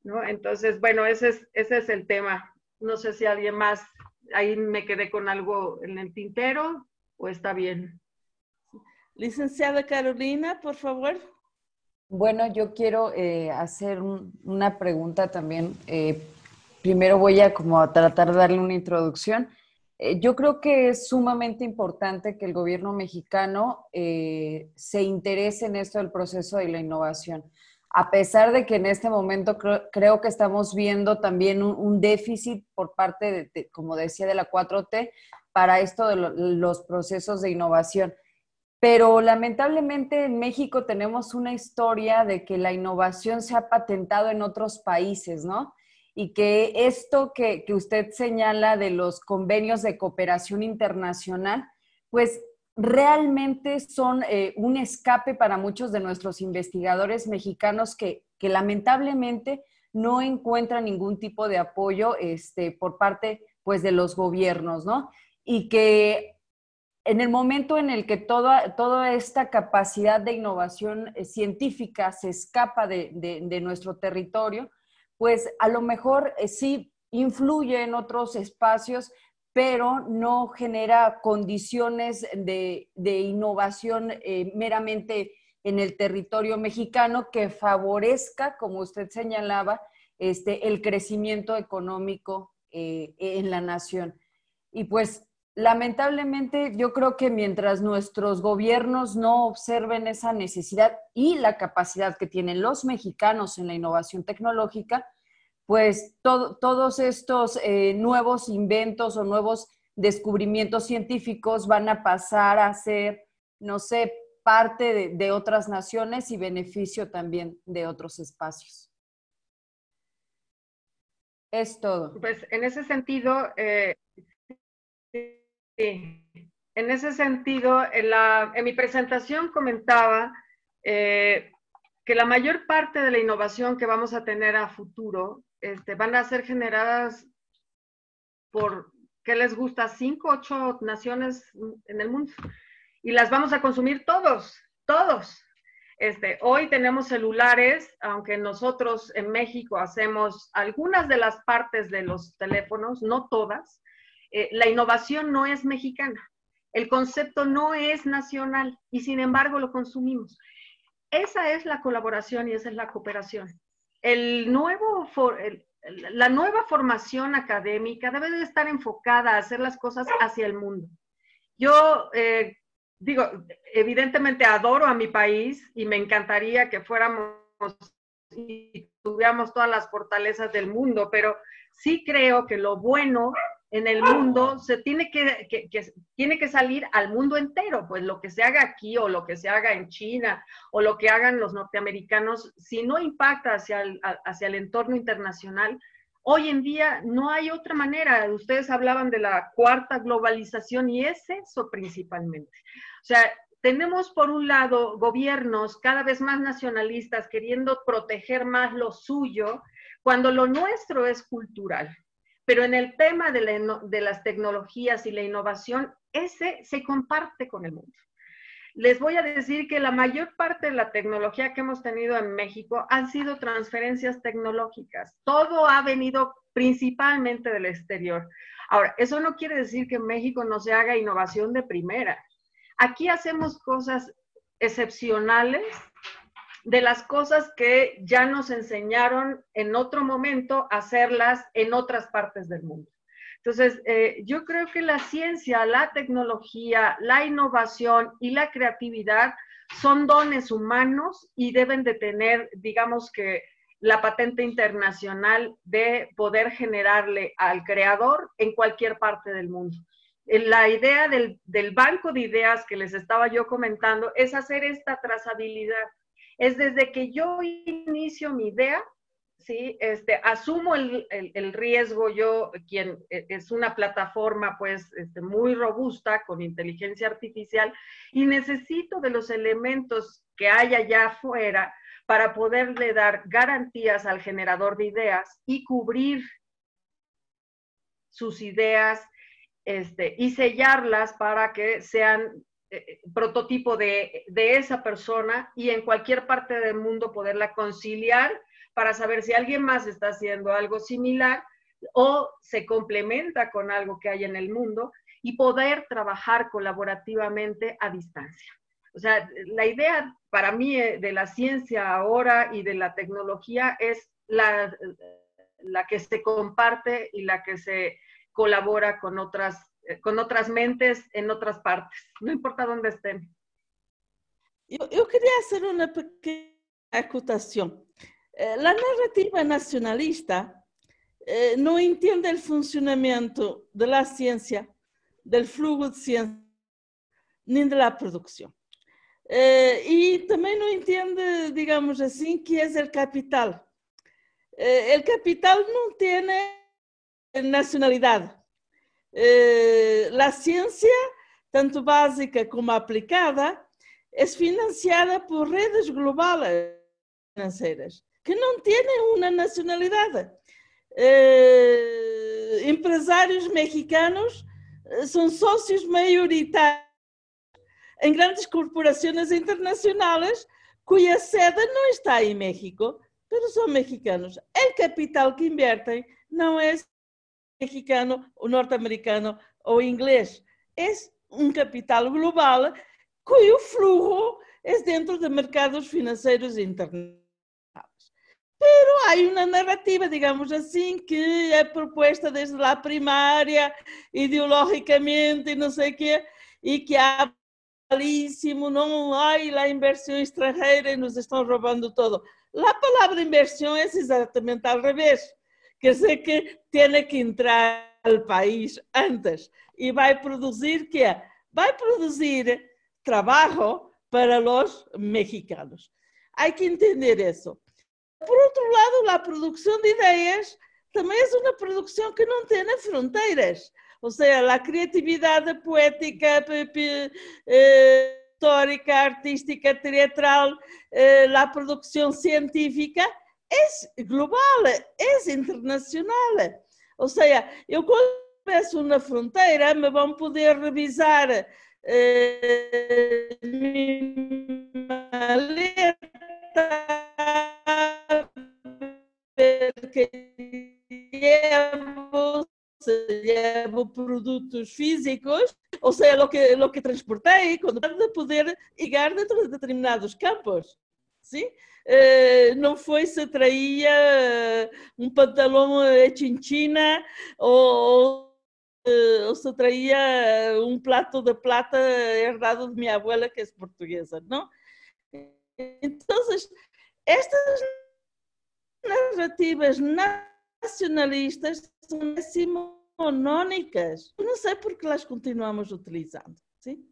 Speaker 1: ¿no? Entonces, bueno, ese es, ese es el tema. No sé si alguien más, ahí me quedé con algo en el tintero o está bien.
Speaker 2: Licenciada Carolina, por favor.
Speaker 5: Bueno, yo quiero eh, hacer una pregunta también. Eh, primero voy a como tratar de darle una introducción. Eh, yo creo que es sumamente importante que el gobierno mexicano se interese en esto del proceso de la innovación. A pesar de que en este momento creo, que estamos viendo también un, déficit por parte, de, como decía, de la 4T para esto de los procesos de innovación. Pero lamentablemente en México tenemos una historia de que la innovación se ha patentado en otros países, ¿no? Y que esto que, usted señala de los convenios de cooperación internacional, pues realmente son eh, un escape para muchos de nuestros investigadores mexicanos que, que lamentablemente no encuentran ningún tipo de apoyo este, por parte pues, de los gobiernos, ¿no? Y que en el momento en el que toda, toda esta capacidad de innovación eh, científica se escapa de, nuestro territorio, pues a lo mejor eh, sí influye en otros espacios, pero no genera condiciones de, innovación eh, meramente en el territorio mexicano que favorezca, como usted señalaba, este, el crecimiento económico en la nación. Y pues lamentablemente yo creo que mientras nuestros gobiernos no observen esa necesidad y la capacidad que tienen los mexicanos en la innovación tecnológica, pues todos estos eh, nuevos inventos o nuevos descubrimientos científicos van a pasar a ser, no sé, parte de, otras naciones y beneficio también de otros espacios. Es todo.
Speaker 1: Pues en ese sentido, eh, Sí, en ese sentido, en, mi presentación comentaba eh, que la mayor parte de la innovación que vamos a tener a futuro este, van a ser generadas por, ¿qué les gusta? Cinco, ocho naciones en el mundo. Y las vamos a consumir todos, todos. Este, hoy tenemos celulares, aunque nosotros en México hacemos algunas de las partes de los teléfonos, no todas, eh, la innovación no es mexicana, el concepto no es nacional y sin embargo lo consumimos. Esa es la colaboración y esa es la cooperación. El nuevo la nueva formación académica debe de estar enfocada a hacer las cosas hacia el mundo. Yo eh, digo, evidentemente adoro a mi país y me encantaría que fuéramos y tuviéramos todas las fortalezas del mundo, pero sí creo que lo bueno en el mundo se tiene que, tiene que salir al mundo entero, pues lo que se haga aquí o lo que se haga en China o lo que hagan los norteamericanos, si no impacta hacia el, hacia el entorno internacional, hoy en día no hay otra manera. Ustedes hablaban de la cuarta globalización y es eso principalmente. O sea, tenemos por un lado gobiernos cada vez más nacionalistas queriendo proteger más lo suyo, cuando lo nuestro es cultural. Pero en el tema de, las tecnologías y la innovación, ese se comparte con el mundo. Les voy a decir que la mayor parte de la tecnología que hemos tenido en México han sido transferencias tecnológicas. Todo ha venido principalmente del exterior. Ahora, eso no quiere decir que en México no se haga innovación de primera. Aquí hacemos cosas excepcionales de las cosas que ya nos enseñaron en otro momento hacerlas en otras partes del mundo. Entonces, eh, yo creo que la ciencia, la tecnología, la innovación y la creatividad son dones humanos y deben de tener, digamos que, la patente internacional de poder generarle al creador en cualquier parte del mundo. La idea del, del banco de ideas que les estaba yo comentando es hacer esta trazabilidad es desde que yo inicio mi idea, ¿sí? Este, asumo el, riesgo, yo, quien e, es una plataforma pues este, muy robusta con inteligencia artificial y necesito de los elementos que hay allá afuera para poderle dar garantías al generador de ideas y cubrir sus ideas este, y sellarlas para que sean eh, prototipo de, esa persona y en cualquier parte del mundo poderla conciliar para saber si alguien más está haciendo algo similar o se complementa con algo que hay en el mundo y poder trabajar colaborativamente a distancia. O sea, la idea para mí eh, de la ciencia ahora y de la tecnología es la, la que se comparte y la que se colabora con otras eh, con otras mentes en otras partes, no importa dónde estén.
Speaker 2: Eu, queria fazer uma pequena acotação. Eh, a narrativa nacionalista eh, não entende o funcionamento da ciência, do fluxo de ciência, nem da produção. E também não entende, digamos assim, que é o capital. O capital não tem nacionalidade. Eh, la ciencia, tanto básica como aplicada, é financiada por redes globais financeiras que não têm uma nacionalidade. Eh, empresários mexicanos eh, são sócios maioritários em grandes corporações internacionais cuja sede não está em México, mas são mexicanos. O capital que invertem não é mexicano, o norte-americano ou inglês. É um capital global cujo flujo é dentro de mercados financeiros internacionais. Pero há uma narrativa, digamos assim, que é proposta desde lá primária, ideologicamente, não sei o quê, e que há malíssimo, não há a inversão estrangeira e nos estão roubando todo. A palavra inversão é exatamente ao revés. Quer dizer que tem que entrar al país antes y va a producir qué? Va a producir trabajo para los mexicanos. Hay que entender eso. Por outro lado, a produção de ideias também é uma produção que não tem fronteiras. Ou seja, a criatividade poética, eh, histórica, artística, teatral, eh, a produção científica é global, é internacional. Ou seja, eu quando peço na fronteira, me vão poder revisar eh, maleta, que llevo, se llevo produtos físicos, ou seja, o que, o que transportei, quando de poder chegar dentro de determinados campos. Sim? Eh, não foi se traía eh, um pantalão em China ou, eh, ou se traía um prato de plata herdado de minha abuela, que é portuguesa, não? Então, estas narrativas nacionalistas são monónicas. Não sei porque las continuamos utilizando. ¿sí?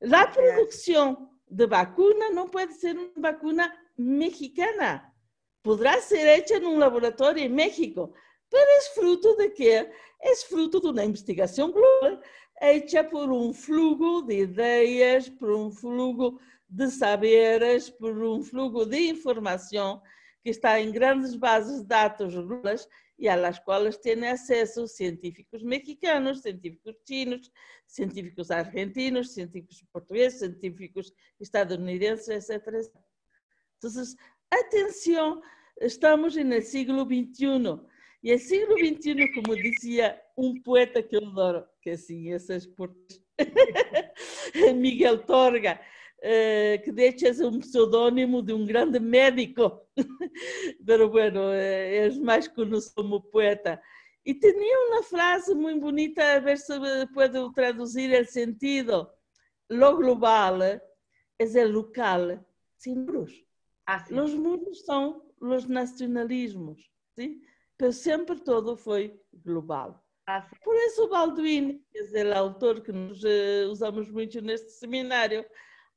Speaker 2: La producción de vacuna no puede ser una vacuna mexicana. Podrá ser hecha en un laboratorio en México, pero es fruto de qué? Es fruto de una investigación global hecha por un flujo de ideas, por un flujo de saberes, por um fluxo de informação que está em grandes bases de dados globais e às quais têm acesso científicos mexicanos, científicos chinos, científicos argentinos, científicos portugueses, científicos estadunidenses, etc. Então, atenção, estamos no século XXI. E o século XXI, como dizia um poeta que eu adoro, que assim, essas portas, Miguel Torga, eh, que de hecho es un pseudónimo de un grande médico, pero bueno, eh, es más conocido como poeta. Y tenía una frase muy bonita, a ver si puedo traducir el sentido. Lo global es el local sin muros.
Speaker 1: Así.
Speaker 2: Los muros son los nacionalismos, ¿sí? pero siempre todo fue global.
Speaker 1: Así.
Speaker 2: Por eso Baldwin, que es el autor que nos eh, usamos mucho en este seminario,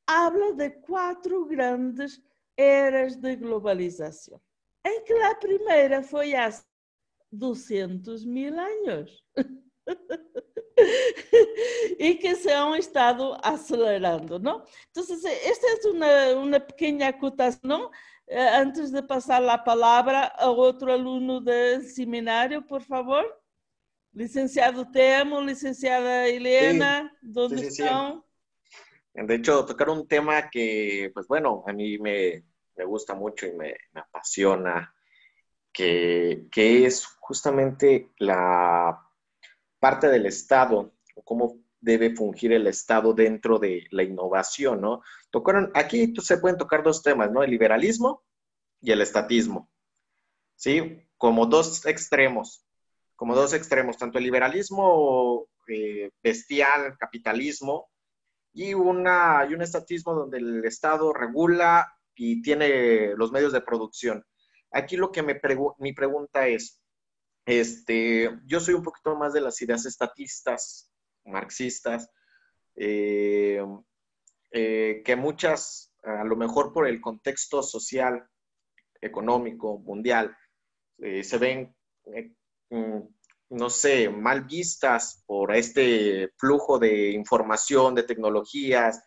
Speaker 2: habla de quatro grandes eras de globalização, em que a primeira foi há 200 mil anos. e que se han estado acelerando, ¿no? Entonces, esta es una, una pequeña acotación. Eh, antes de pasar la palabra a otro alumno del seminario, por favor. Licenciado Temo, licenciada Elena,
Speaker 6: sí,
Speaker 2: ¿dónde
Speaker 6: sí, sí,
Speaker 2: están?
Speaker 6: De hecho, tocar un tema que, pues bueno, a mí me, me gusta mucho y me, me apasiona, que, que, es justamente la parte del Estado, cómo debe fungir el Estado dentro de la innovación, ¿no? Tocaron, aquí se pueden tocar dos temas, ¿no? El liberalismo y el estatismo, ¿sí? Como dos extremos, como dos extremos, tanto el liberalismo eh, bestial, capitalismo, y, una, y un estatismo donde el Estado regula y tiene los medios de producción. Aquí lo que me mi pregunta es, este, yo soy un poquito más de las ideas estatistas, marxistas, eh, eh, que muchas, a lo mejor por el contexto social, económico, mundial, eh, se ven mm, no sé, mal vistas por este flujo de información, de tecnologías.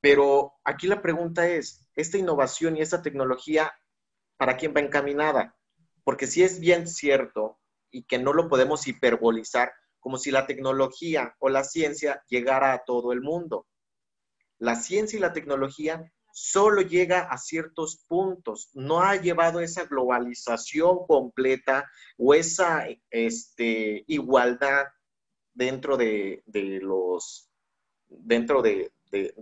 Speaker 6: Pero aquí la pregunta es, ¿esta innovación y esta tecnología para quién va encaminada? Porque si es bien cierto y que no lo podemos hiperbolizar como si la tecnología o la ciencia llegara a todo el mundo. La ciencia y la tecnología solo llega a ciertos puntos, no ha llevado esa globalización completa o esa este, igualdad dentro de,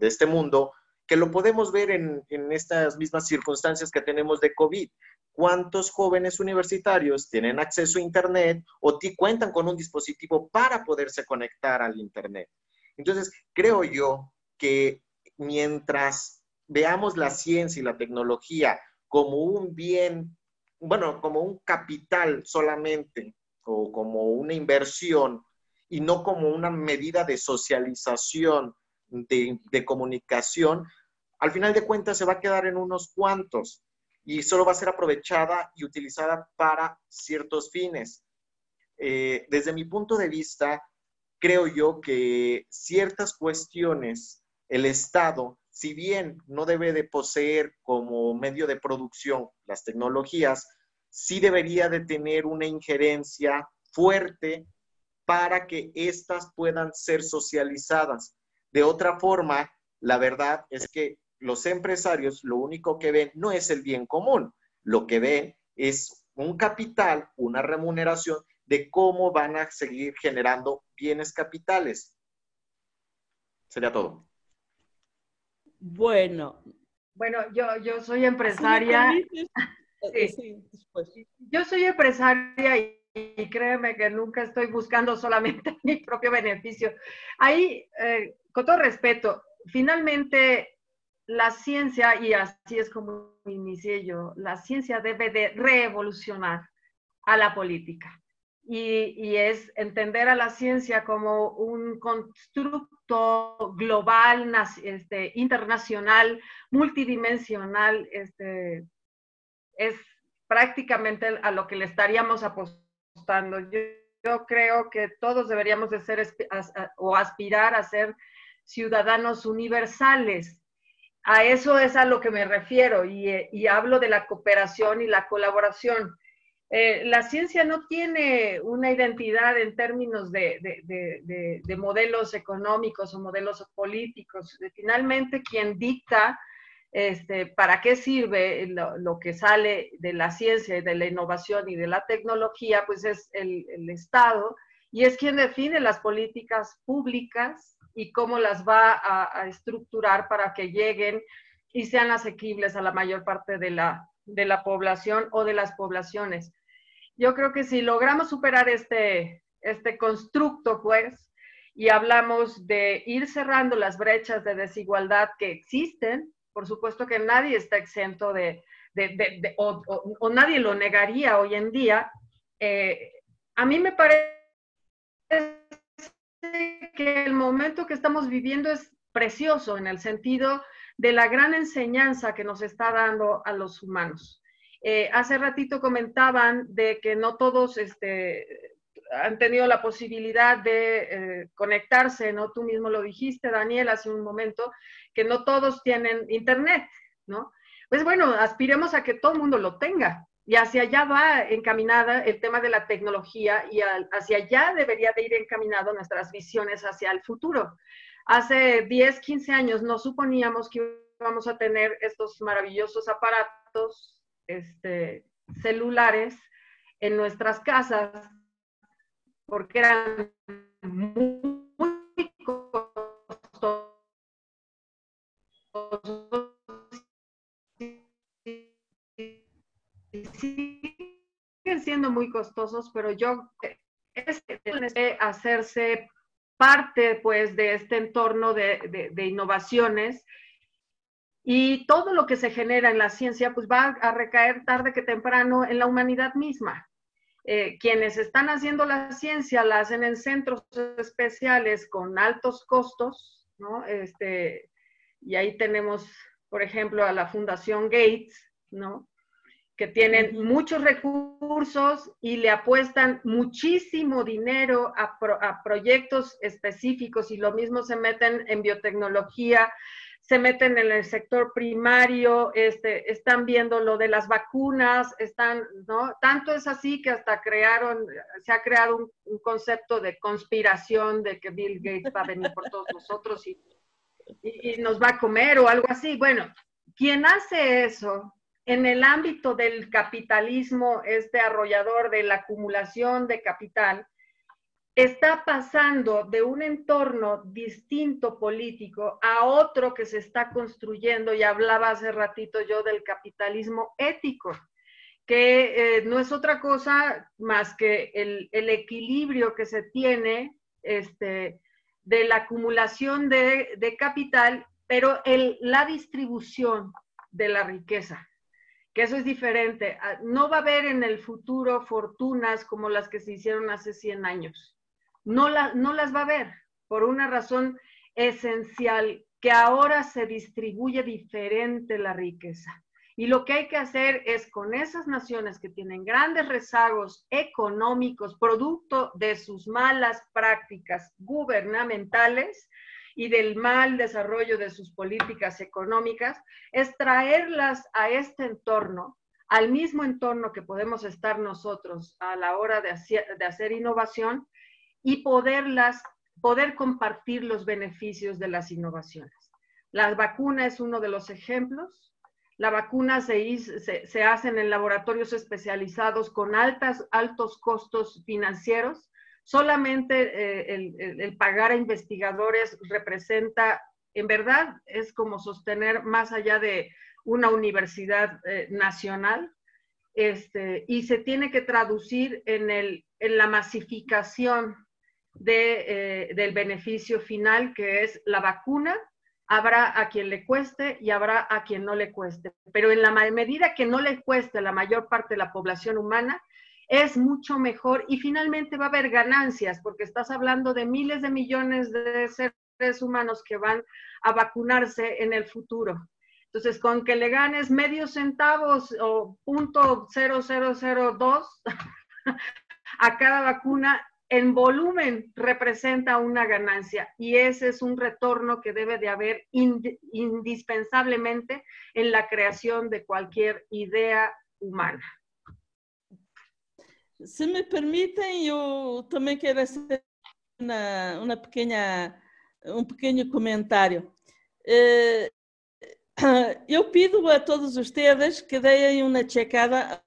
Speaker 6: este mundo que lo podemos ver en, en, estas mismas circunstancias que tenemos de COVID. ¿Cuántos jóvenes universitarios tienen acceso a Internet o cuentan con un dispositivo para poderse conectar al Internet? Entonces, creo yo que mientras veamos la ciencia y la tecnología como un bien, bueno, como un capital solamente o como una inversión y no como una medida de socialización, de, de comunicación, al final de cuentas se va a quedar en unos cuantos y solo va a ser aprovechada y utilizada para ciertos fines. Eh, desde mi punto de vista, creo yo que ciertas cuestiones, el Estado si bien no debe de poseer como medio de producción las tecnologías, sí debería de tener una injerencia fuerte para que éstas puedan ser socializadas. De otra forma, la verdad es que los empresarios lo único que ven no es el bien común, lo que ven es un capital, una remuneración de cómo van a seguir generando bienes capitales. Sería todo.
Speaker 2: Bueno.
Speaker 1: Bueno, yo, yo soy empresaria. Sí. Yo soy empresaria y, y, créeme que nunca estoy buscando solamente mi propio beneficio. Ahí, eh, con todo respeto, finalmente la ciencia, y así es como inicié yo, la ciencia debe de revolucionar a la política. y, es entender a la ciencia como un constructo global, este, internacional, multidimensional, este, es prácticamente a lo que le estaríamos apostando. Yo, yo creo que todos deberíamos de ser o aspirar a ser ciudadanos universales. A eso es a lo que me refiero y, y hablo de la cooperación y la colaboración. Eh, la ciencia no tiene una identidad en términos de, modelos económicos o modelos políticos. Finalmente, quien dicta este, para qué sirve lo, que sale de la ciencia, de la innovación y de la tecnología, pues es el, Estado y es quien define las políticas públicas y cómo las va a, estructurar para que lleguen y sean asequibles a la mayor parte de la, de la población o de las poblaciones. Yo creo que si logramos superar este, este constructo, pues, y hablamos de ir cerrando las brechas de desigualdad que existen, por supuesto que nadie está exento de, de, o, nadie lo negaría hoy en día, eh, a mí me parece que el momento que estamos viviendo es precioso en el sentido de la gran enseñanza que nos está dando a los humanos. Eh, hace ratito comentaban de que no todos este, han tenido la posibilidad de eh, conectarse, ¿no? Tú mismo lo dijiste, Daniel, hace un momento, que no todos tienen internet, ¿no? Pues bueno, aspiremos a que todo el mundo lo tenga. Y hacia allá va encaminada el tema de la tecnología y hacia allá debería de ir encaminado nuestras visiones hacia el futuro. Hace 10, 15 años no suponíamos que íbamos a tener estos maravillosos aparatos este, celulares en nuestras casas porque eran muy, muy costosos, pero yo es hacerse parte pues de este entorno de, de innovaciones y todo lo que se genera en la ciencia, pues va a recaer tarde que temprano en la humanidad misma. Eh, quienes están haciendo la ciencia la hacen en centros especiales con altos costos, ¿no? Este, y ahí tenemos, por ejemplo, a la Fundación Gates, ¿no? Que tienen muchos recursos y le apuestan muchísimo dinero a, a proyectos específicos y lo mismo se meten en biotecnología, se meten en el sector primario, este, están viendo lo de las vacunas, están, ¿no? Tanto es así que hasta crearon, se ha creado un, concepto de conspiración de que Bill Gates va a venir por todos nosotros y, y, nos va a comer o algo así. Bueno, quien hace eso en el ámbito del capitalismo, este arrollador de la acumulación de capital, está pasando de un entorno distinto político a otro que se está construyendo, y hablaba hace ratito yo del capitalismo ético, que eh, no es otra cosa más que el, equilibrio que se tiene este, de la acumulación de, capital, pero la distribución de la riqueza que eso es diferente. Ah, no va a haber en el futuro fortunas como las que se hicieron hace 100 años no, no las va a ver por una razón esencial, que ahora se distribuye diferente la riqueza. Y lo que hay que hacer es con esas naciones que tienen grandes rezagos económicos, producto de sus malas prácticas gubernamentales y del mal desarrollo de sus políticas económicas, es traerlas a este entorno, al mismo entorno que podemos estar nosotros a la hora de hacer, innovación, y poderlas, poder compartir los beneficios de las innovaciones. La vacuna es uno de los ejemplos. La vacuna se, se, hacen en laboratorios especializados con altas, altos costos financieros. Solamente eh, el, pagar a investigadores representa, en verdad, es como sostener más allá de una universidad eh, nacional. Este, y se tiene que traducir en, el, en la masificación de, eh, del beneficio final, que es la vacuna. Habrá a quien le cueste y habrá a quien no le cueste. Pero en la medida que no le cueste a la mayor parte de la población humana, es mucho mejor y finalmente va a haber ganancias porque estás hablando de miles de millones de seres humanos que van a vacunarse en el futuro. Entonces, con que le ganes medio centavos o punto 0002 a cada vacuna, en volumen representa una ganancia y ese es un retorno que debe de haber indispensablemente en la creación de cualquier idea humana.
Speaker 2: Si me permiten, yo también quiero hacer una, una pequeña, un pequeño comentario. Eh, eu pido a todos vocês que deem uma checada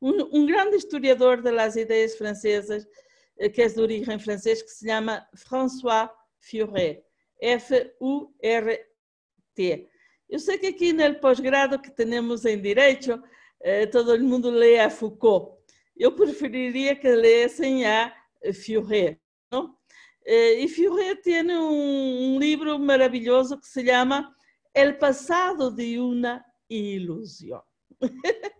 Speaker 2: um, um grande historiador das ideias francesas, eh, que é de origem francesa, que se chama François Furet, F-U-R-T. Eu sei que aqui no pós-grado que temos em Direito, eh, todo mundo lê a Foucault. Eu preferiria que lessem a? Eh, e Furet tem um, livro maravilhoso que se chama el pasado de una ilusão.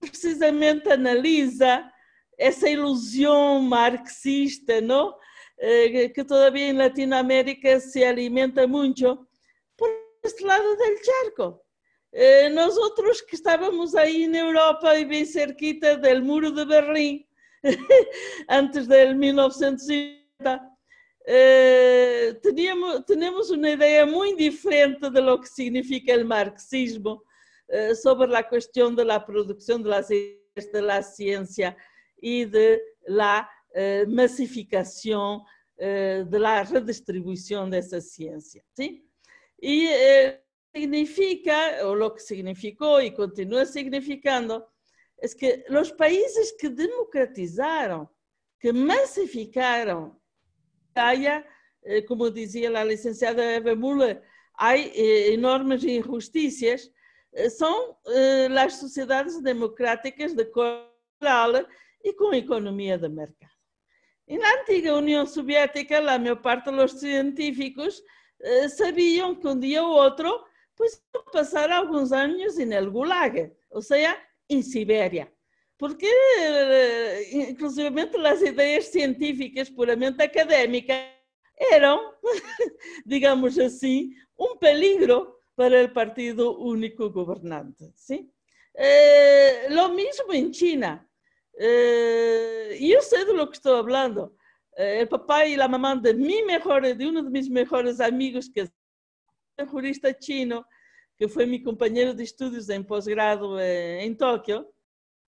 Speaker 2: Precisamente analisa essa ilusão marxista, não? Eh, que todavía en Latinoamérica se alimenta mucho por este lado del charco. Eh, nosotros que estábamos ahí en Europa y bien cerquita del muro de Berlín, antes del 1950, eh, teníamos, tenemos una idea muy diferente de lo que significa el marxismo eh, sobre la cuestión de la producción de, las, de la ciencia y de la eh, masificación eh, de la redistribución de esa ciencia. ¿sí? Y eh, significa, o lo que significó y continúa significando, es que los países que democratizaron, que masificaron haya, eh, como decía la licenciada Eva Müller, hay eh, enormes injusticias, eh, son las sociedades democráticas de corte y con economía de mercado. En la antigua Unión Soviética, la mayor parte de los científicos sabían que un día u otro, pues pasar algunos años en el Gulag, o sea, en Siberia porque inclusivamente as ideias científicas puramente académicas eram, digamos assim, um peligro para o partido único governante. ¿sí? Eh, lo mismo en China. Eh, yo sé de lo que estoy hablando. Eh, el papá y la mamá de mi mejor, de uno de mis mejores amigos, que un jurista chino, que fue mi compañero de estudios en posgrado eh, en Tokio,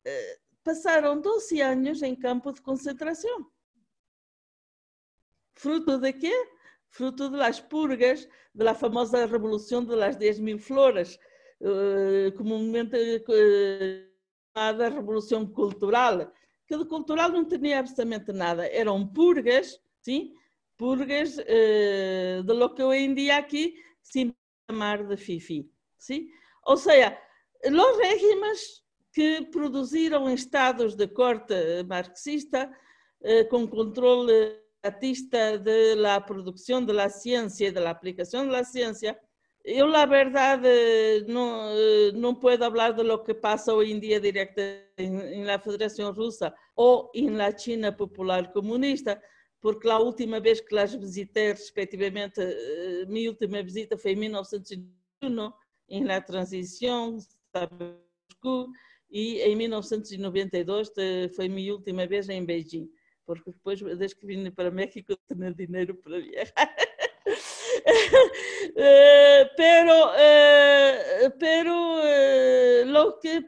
Speaker 2: eh, pasaron 12 años en campo de concentración. ¿Fruto de qué? Fruto de las purgas de la famosa revolución de las 10.000 flores, eh, comúnmente eh, llamada revolución cultural, que de cultural não tinha absolutamente nada. Eram purgas, sim? Purgas eh, de lo que hoje em dia aqui se chamar de FIFI, sim? Ou seja, os régimes que produziram estados de corte marxista eh, com controle artista de la producción de la ciencia y de la aplicación de la ciencia, yo la verdad no, no puedo hablar de lo que pasa hoy en día directo en, en, la Federación Rusa o en la China Popular Comunista, porque la última vez que las visité, respectivamente, mi última visita foi em 1991, em la transição, a e em 1992 foi minha última vez em Beijing, porque depois, desde que vim para México, tenho dinheiro para viajar. Eh, pero eh, pero eh, lo, que,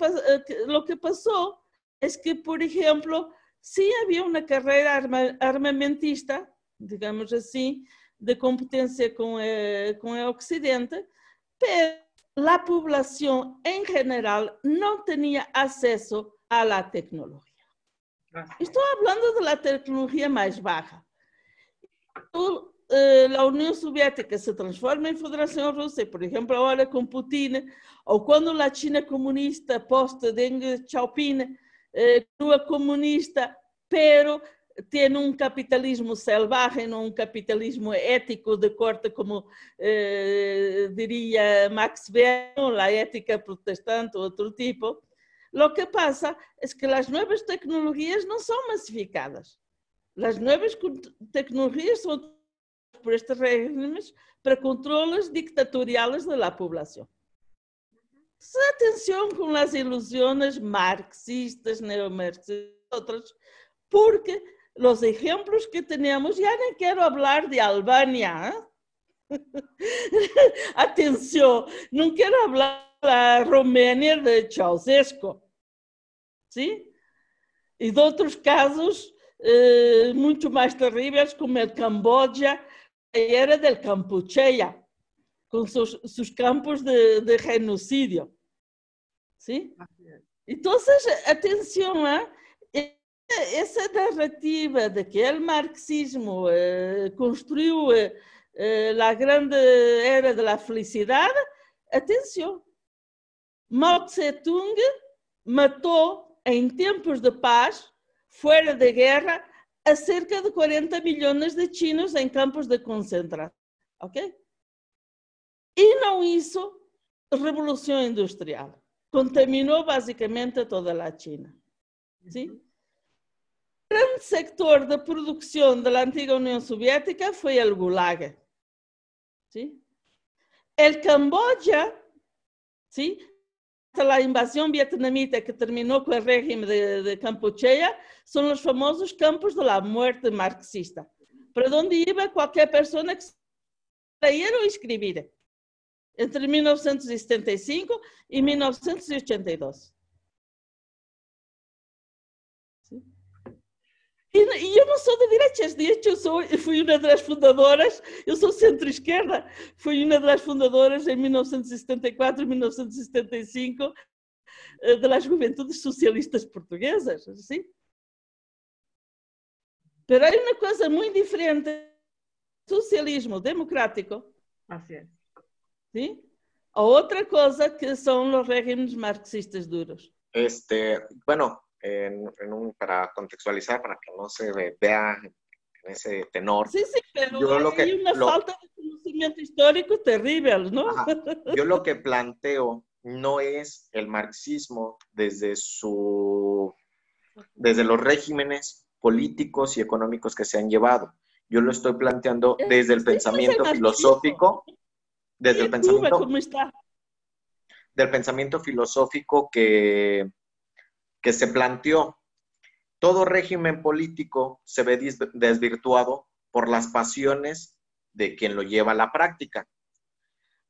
Speaker 2: lo que pasó es que, por ejemplo, sí había una carrera arma, armamentista, digamos así, de competencia con, con el Occidente, pero la población en general no tenía acceso a la tecnología. Estoy hablando de la tecnología más baja. Eh, la Unión Soviética se transforma en Federación Rusa, y por ejemplo ahora con Putin, o cuando la China comunista post-Deng Xiaoping, eh, comunista, pero tiene un capitalismo salvaje, no un capitalismo ético de corte, como eh, diría Max Weber, la ética protestante, otro tipo. Lo que pasa es que las nuevas tecnologías no son masificadas. Las nuevas tecnologías son por estos regímenes para controles dictatoriales de la Atención con las ilusiones marxistas, neomarxistas, otras, porque los ejemplos que tenemos, ya no quiero hablar de Albania, ¿eh? atención, no quiero hablar de la Romania de Ceausescu, ¿sí? Y de otros casos eh, mucho más terribles como el Camboya, era del Campuchea, con sus, sus campos de, de. ¿Sí? Entonces, atención, ¿eh? essa narrativa de que o marxismo eh, construiu eh, eh, a grande era da felicidade, atenção, Mao Tse-tung matou em tempos de paz, fora da guerra, a cerca de 40 milhões de chinos em campos de concentração, ok? E não isso, revolução industrial. Contaminou basicamente toda a China. Sim? grande sector de producción de la antigua Unión Soviética fue el Gulag. ¿sí? El Camboya, ¿sí? hasta la invasión vietnamita que terminó con el régimen de, de Campuchea, son los famosos campos de la muerte marxista, para donde iba cualquier persona que leyera o escribiera, entre 1975 y 1982. E, eu não sou de direitas, de hecho, eu sou, fui uma das fundadoras, eu sou centro-esquerda, fui uma das fundadoras em 1974 e 1975 das juventudes socialistas portuguesas, sim. Pero hay uma coisa muito diferente, socialismo democrático,
Speaker 1: Así es.
Speaker 2: ¿Sí? A outra coisa que são os regimes marxistas duros.
Speaker 6: Este, bueno, en, en un, para contextualizar, para que no se vea en ese tenor.
Speaker 2: Sí, sí, pero yo hay lo que, una lo, falta de conocimiento histórico terrible, ¿no?
Speaker 6: Ajá, yo lo que planteo no es el marxismo desde su desde los regímenes políticos y económicos que se han llevado. Yo lo estoy planteando desde el pensamiento filosófico, desde el pensamiento
Speaker 2: ¿cómo está?
Speaker 6: del pensamiento filosófico que que se planteó. Todo régimen político se ve desvirtuado por las pasiones de quien lo lleva a la práctica.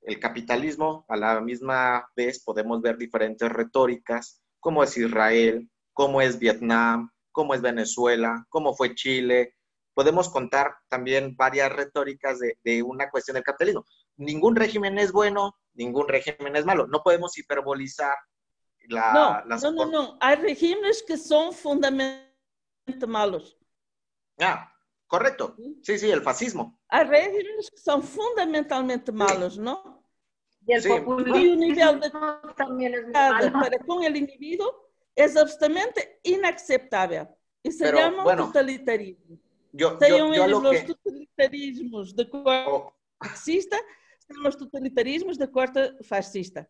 Speaker 6: El capitalismo, a la misma vez, podemos ver diferentes retóricas, como es Israel, como es Vietnam, como es Venezuela, como fue Chile. Podemos contar también varias retóricas de, de una cuestión del capitalismo. Ningún régimen es bueno, ningún régimen es malo. No podemos hiperbolizar la,
Speaker 2: no,
Speaker 6: las...
Speaker 2: no, no, no. Hay regímenes que son fundamentalmente malos.
Speaker 6: Ah, correcto. Sí, sí, el fascismo.
Speaker 2: Hay regímenes que son fundamentalmente malos, ¿no?
Speaker 1: Y el
Speaker 6: Sí.
Speaker 1: populismo
Speaker 2: Y un nivel de
Speaker 1: también es malo.
Speaker 2: para con el individuo es absolutamente inaceptable. Y se
Speaker 6: Pero,
Speaker 2: llama
Speaker 6: bueno,
Speaker 2: totalitarismo.
Speaker 6: Yo,
Speaker 2: Sean
Speaker 6: yo, yo
Speaker 2: los
Speaker 6: que...
Speaker 2: totalitarismos de corte
Speaker 6: oh,
Speaker 2: marxista, totalitarismos de corte fascista.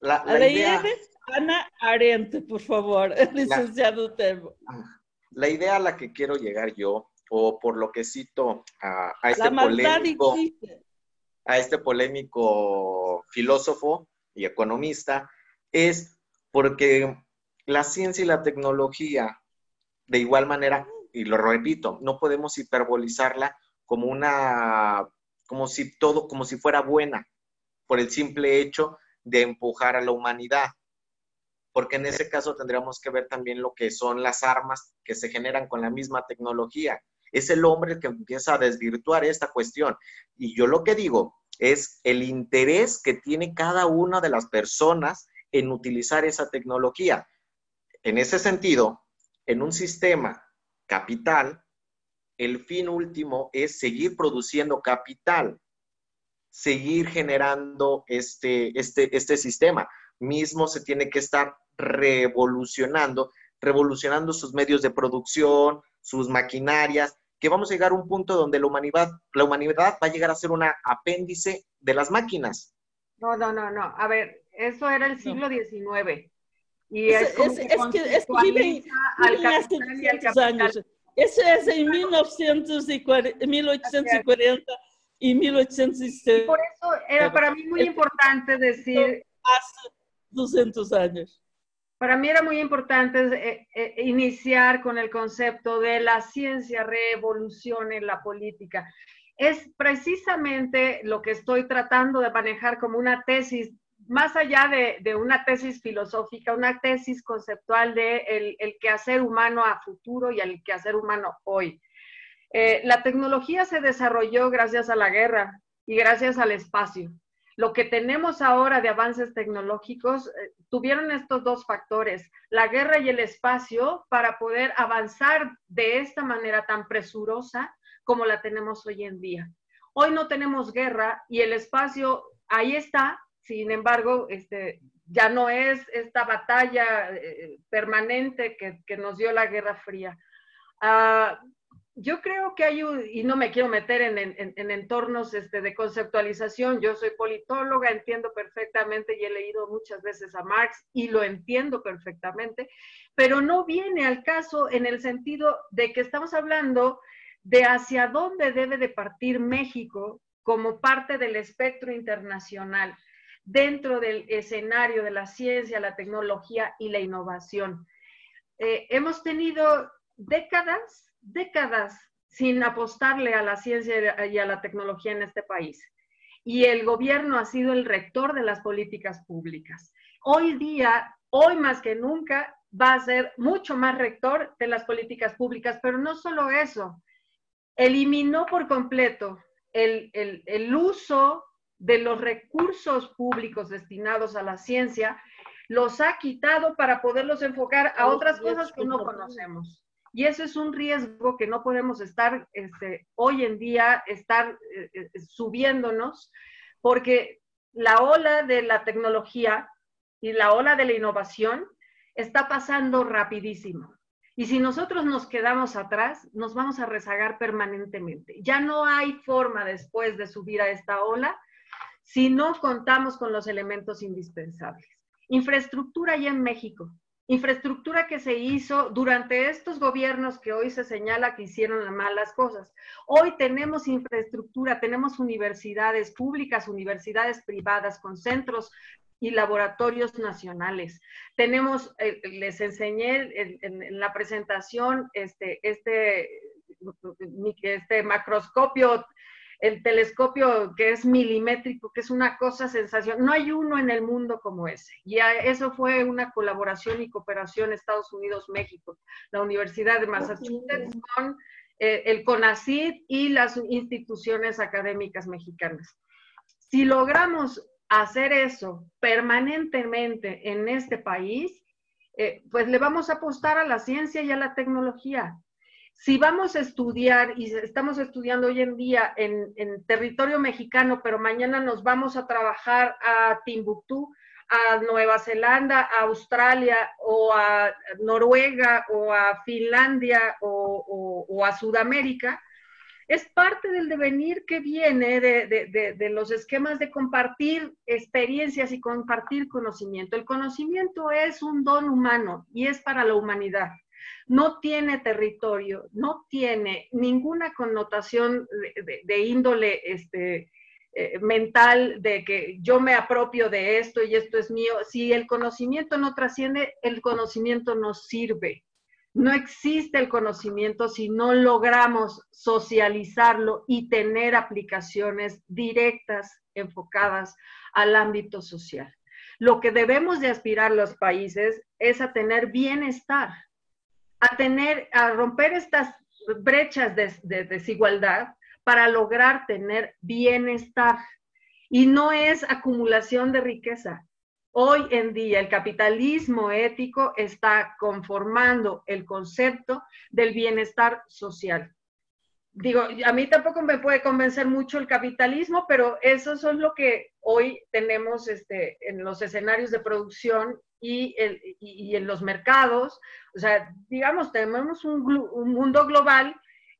Speaker 6: la,
Speaker 2: A
Speaker 6: la idea,
Speaker 2: Ana Arendt, por favor, licenciado Temo.
Speaker 6: la idea a la que quiero llegar yo, o por lo que cito a, a este
Speaker 2: La maldad
Speaker 6: polémico...
Speaker 2: existe.
Speaker 6: a este polémico filósofo y economista es porque la ciencia y la tecnología, de igual manera, y lo repito, no podemos hiperbolizarla como una, como si todo, como si fuera buena, por el simple hecho de empujar a la humanidad. Porque en ese caso tendríamos que ver también lo que son las armas que se generan con la misma tecnología. Es el hombre el que empieza a desvirtuar esta cuestión. Y yo lo que digo es el interés que tiene cada una de las personas en utilizar esa tecnología. En ese sentido, en un sistema capital, el fin último es seguir produciendo capital, seguir generando este, este, este sistema. Mismo se tiene que estar revolucionando, revolucionando sus medios de producción, sus maquinarias, que vamos a llegar a un punto donde la humanidad, la humanidad va a llegar a ser una apéndice de las máquinas.
Speaker 1: No, no, no, no. A ver, eso era el siglo XIX.
Speaker 2: Y es, como que, es que, es que viven, al capital y al capital. Años. Eso es en 1940, 1840 y 1860.
Speaker 1: Por eso era para mí muy importante decir...
Speaker 2: Hace 200 años.
Speaker 1: Para mí era muy importante eh, eh, iniciar con el concepto de la ciencia revolución en la política. Es precisamente lo que estoy tratando de manejar como una tesis, más allá de, una tesis filosófica, una tesis conceptual de el, el, quehacer humano a futuro y el quehacer humano hoy. Eh, la tecnología se desarrolló gracias a la guerra y gracias al espacio lo que tenemos ahora de avances tecnológicos eh, tuvieron estos dos factores, la guerra y el espacio, para poder avanzar de esta manera tan presurosa como la tenemos hoy en día. Hoy no tenemos guerra y el espacio ahí está, sin embargo, este, ya no es esta batalla eh, permanente que, nos dio la Guerra Fría. Ah, yo creo que hay y no me quiero meter en, entornos este, de conceptualización, yo soy politóloga, entiendo perfectamente y he leído muchas veces a Marx y lo entiendo perfectamente, pero no viene al caso en el sentido de que estamos hablando de hacia dónde debe de partir México como parte del espectro internacional dentro del escenario de la ciencia, la tecnología y la innovación. Eh, hemos tenido décadas décadas sin apostarle a la ciencia y a la tecnología en este país. Y el gobierno ha sido el rector de las políticas públicas. Hoy día, hoy más que nunca, va a ser mucho más rector de las políticas públicas, pero no solo eso, eliminó por completo el, el uso de los recursos públicos destinados a la ciencia, los ha quitado para poderlos enfocar a otras cosas que no conocemos. Y eso es un riesgo que no podemos estar este, hoy en día, estar eh, eh, subiéndonos, porque la ola de la tecnología y la ola de la innovación está pasando rapidísimo. Y si nosotros nos quedamos atrás, nos vamos a rezagar permanentemente. Ya no hay forma después de subir a esta ola si no contamos con los elementos indispensables. Infraestructura ya en México infraestructura que se hizo durante estos gobiernos que hoy se señala que hicieron malas cosas. Hoy tenemos infraestructura, tenemos universidades públicas, universidades privadas con centros y laboratorios nacionales. Tenemos, eh, les enseñé en, la presentación este, este, este macroscopio el telescopio que es milimétrico, que es una cosa sensación. No hay uno en el mundo como ese. Y eso fue una colaboración y cooperación Estados Unidos-México, la Universidad de Massachusetts con eh, el CONACYT y las instituciones académicas mexicanas. Si logramos hacer eso permanentemente en este país, eh, pues le vamos a apostar a la ciencia y a la tecnología si vamos a estudiar, y estamos estudiando hoy en día en, territorio mexicano, pero mañana nos vamos a trabajar a Timbuktu, a Nueva Zelanda, a Australia o a Noruega o a Finlandia o, a Sudamérica, es parte del devenir que viene de, los esquemas de compartir experiencias y compartir conocimiento. El conocimiento es un don humano y es para la humanidad no tiene territorio, no tiene ninguna connotación de, índole este, eh, mental de que yo me apropio de esto y esto es mío. Si el conocimiento no trasciende, el conocimiento no sirve. No existe el conocimiento si no logramos socializarlo y tener aplicaciones directas enfocadas al ámbito social. Lo que debemos de aspirar los países es a tener bienestar, a tener, a romper estas brechas de, desigualdad para lograr tener bienestar. Y no es acumulación de riqueza. Hoy en día el capitalismo ético está conformando el concepto del bienestar social. Digo, a mí tampoco me puede convencer mucho el capitalismo, pero eso es lo que hoy tenemos este, en los escenarios de producción y, en los mercados. O sea, digamos, tenemos un, mundo global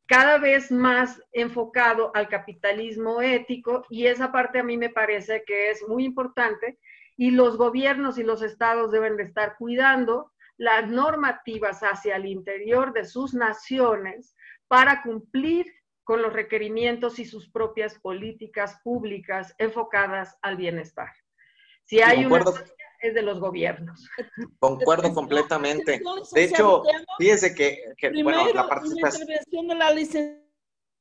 Speaker 1: cada vez más enfocado al capitalismo ético y esa parte a mí me parece que es muy importante y los gobiernos y los estados deben de estar cuidando las normativas hacia el interior de sus naciones para cumplir con los requerimientos y sus propias políticas públicas enfocadas al bienestar. Si hay una es de los gobiernos.
Speaker 6: Concuerdo completamente. De hecho, fíjese que,
Speaker 2: bueno, la participación... Intervención de la licenciada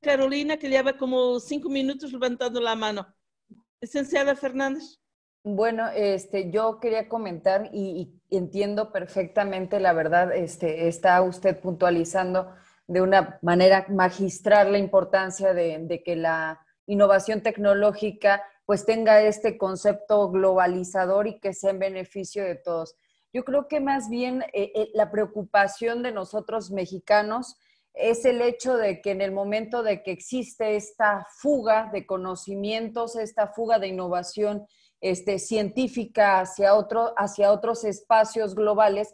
Speaker 2: Carolina que lleva como cinco minutos levantando la mano. Licenciada Fernández.
Speaker 5: Bueno, este, yo quería comentar y, entiendo perfectamente, la verdad, este, está usted puntualizando de una manera magistral la importancia de, que la innovación tecnológica pues tenga este concepto globalizador y que sea en beneficio de todos. Yo creo que más bien eh, eh, la preocupación de nosotros mexicanos es el hecho de que en el momento de que existe esta fuga de conocimientos, esta fuga de innovación este, científica hacia, otro, hacia otros espacios globales,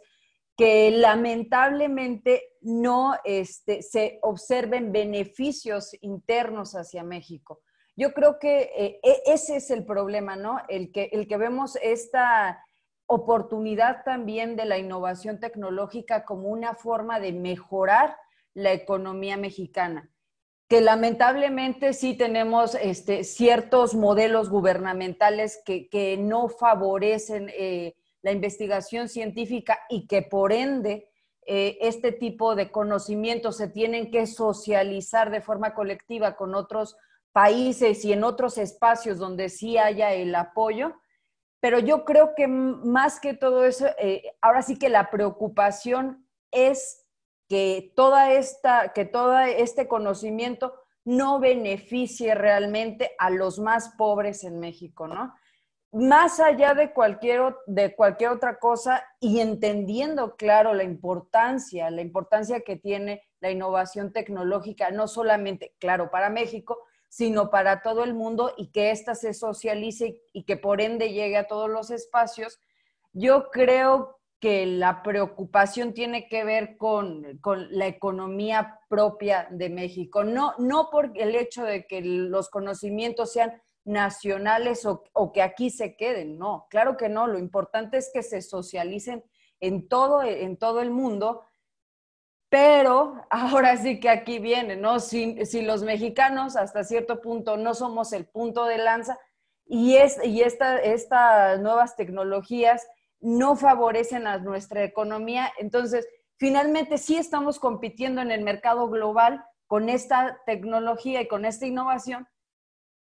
Speaker 5: que lamentablemente no este, se observen beneficios internos hacia México. Yo creo que eh, e, ese es el problema, ¿no? El que, el que vemos esta oportunidad también de la innovación tecnológica como una forma de mejorar la economía mexicana que lamentablemente sí tenemos este, ciertos modelos gubernamentales que, no favorecen eh, la investigación científica y que por ende eh, este tipo de conocimientos se tienen que socializar de forma colectiva con otros países y en otros espacios donde sí haya el apoyo. Pero yo creo que más que todo eso, eh, ahora sí que la preocupación es que toda esta, que todo este conocimiento no beneficie realmente a los más pobres en México, ¿no? Más allá de cualquier, de cualquier otra cosa y entendiendo, claro, la importancia, la importancia que tiene la innovación tecnológica, no solamente, claro, para México, sino para todo el mundo y que ésta se socialice y que por ende llegue a todos los espacios, yo creo que la preocupación tiene que ver con, la economía propia de México, no, no por el hecho de que los conocimientos sean nacionales o, o, que aquí se queden, no, claro que no, lo importante es que se socialicen en todo, en todo el mundo, pero ahora sí que aquí viene, ¿no? Si, los mexicanos hasta cierto punto no somos el punto de lanza y, es, estas nuevas tecnologías no favorecen a nuestra economía. Entonces, finalmente sí estamos compitiendo en el mercado global con esta tecnología y con esta innovación,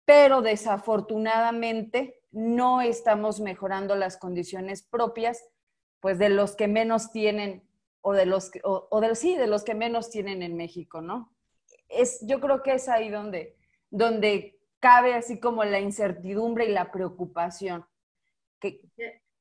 Speaker 5: pero desafortunadamente no estamos mejorando las condiciones propias, pues de los que menos tienen o de los que, o, de, sí, de los que menos tienen en México, ¿no? Es, yo creo que es ahí donde, donde cabe así como la incertidumbre y la preocupación. Que,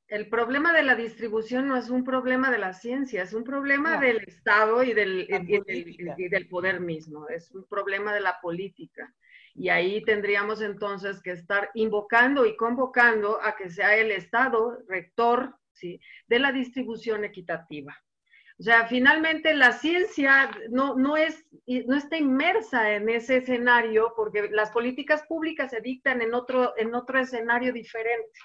Speaker 1: el problema de la distribución no es un problema de la ciencia, es un problema del Estado y del, y del, poder mismo, es un problema de la política. Y ahí tendríamos entonces que estar invocando y convocando a que sea el Estado rector ¿sí? de la distribución equitativa. O sea, finalmente la ciencia no, no, es, no está inmersa en ese escenario porque las políticas públicas se dictan en otro, en otro escenario diferente.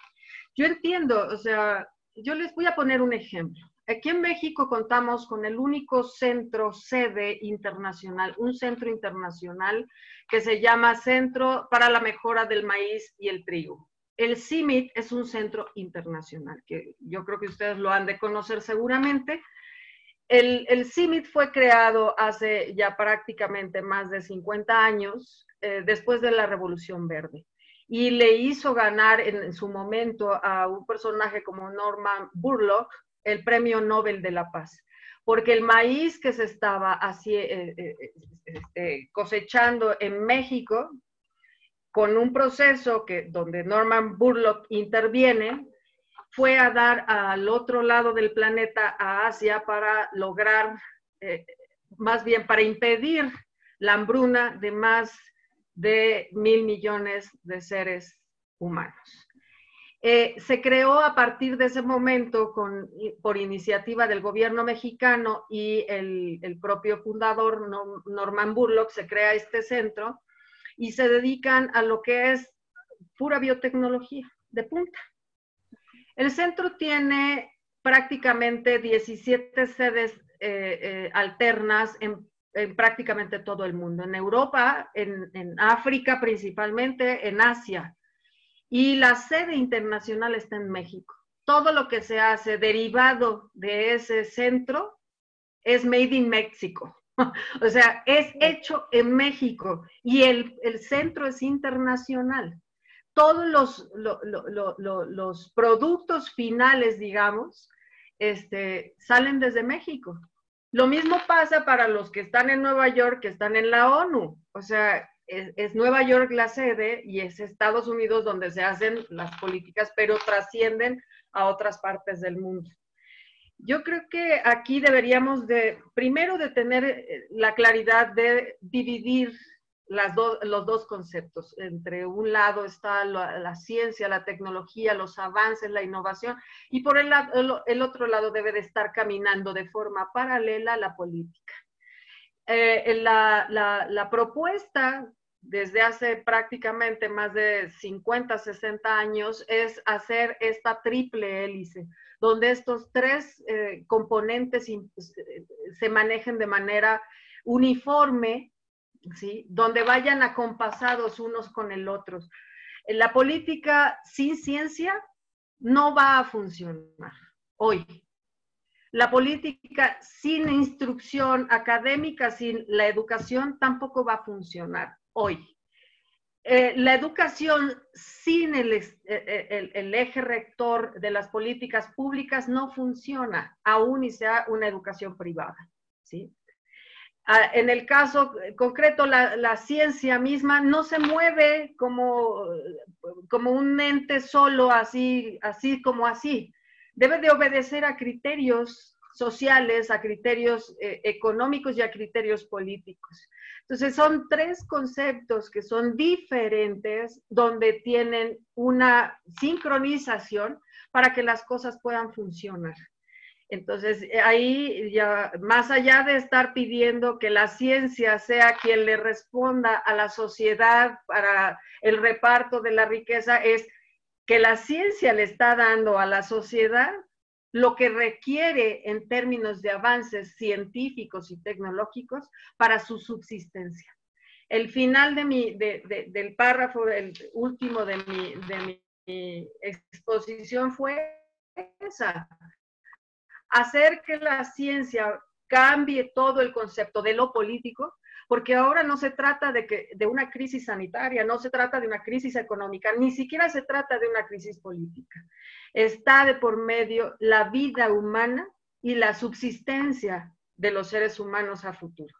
Speaker 1: Yo entiendo, o sea, yo les voy a poner un ejemplo. Aquí en México contamos con el único centro sede internacional, un centro internacional que se llama Centro para la Mejora del Maíz y el Trigo. El CIMIT es un centro internacional, que yo creo que ustedes lo han de conocer seguramente. El, el CIMIT fue creado hace ya prácticamente más de 50 años, eh, después de la Revolución Verde. Y le hizo ganar en, su momento a un personaje como Norman Burlock el Premio Nobel de la Paz, porque el maíz que se estaba eh, eh, este, cosechando en México, con un proceso que, donde Norman Burlock interviene, fue a dar al otro lado del planeta, a Asia, para lograr, eh, más bien para impedir la hambruna de más de mil millones de seres humanos. Eh, se creó a partir de ese momento por iniciativa del gobierno mexicano y el, el, propio fundador Norman Burlock, se crea este centro y se dedican a lo que es pura biotecnología de punta. El centro tiene prácticamente 17 sedes eh, eh, alternas en, prácticamente todo el mundo, en Europa, en, en África principalmente, en Asia. Y la sede internacional está en México. Todo lo que se hace derivado de ese centro es made in México. o sea, es hecho en México y el, el centro es internacional. Todos los, los productos finales, digamos, este, salen desde México. Lo mismo pasa para los que están en Nueva York, que están en la ONU. O sea, es, es, Nueva York la sede y es Estados Unidos donde se hacen las políticas, pero trascienden a otras partes del mundo. Yo creo que aquí deberíamos de, primero, de tener eh, la claridad de dividir las los dos conceptos. Entre un lado está la, ciencia, la tecnología, los avances, la innovación, y por el, el, otro lado debe de estar caminando de forma paralela la política. Eh, la, la, propuesta desde hace prácticamente más de 50, 60 años es hacer esta triple hélice, donde estos tres eh, componentes se manejen de manera uniforme ¿sí? Donde vayan acompasados unos con el otro. La política sin ciencia no va a funcionar hoy. La política sin instrucción académica, sin la educación, tampoco va a funcionar hoy. Eh, la educación sin el, eh, el, el, eje rector de las políticas públicas no funciona, aún y sea una educación privada. ¿sí? Ah, en el caso concreto, la, ciencia misma no se mueve como, como un ente solo, así, así como así. Debe de obedecer a criterios sociales, a criterios eh, económicos y a criterios políticos. Entonces, son tres conceptos que son diferentes, donde tienen una sincronización para que las cosas puedan funcionar. Entonces, eh, ahí ya, más allá de estar pidiendo que la ciencia sea quien le responda a la sociedad para el reparto de la riqueza, es que la ciencia le está dando a la sociedad lo que requiere en términos de avances científicos y tecnológicos para su subsistencia. El final de mi, del párrafo, el último de mi, de mi exposición fue esa hacer que la ciencia cambie todo el concepto de lo político, porque ahora no se trata de, que, de una crisis sanitaria, no se trata de una crisis económica, ni siquiera se trata de una crisis política. Está de por medio la vida humana y la subsistencia de los seres humanos a futuro.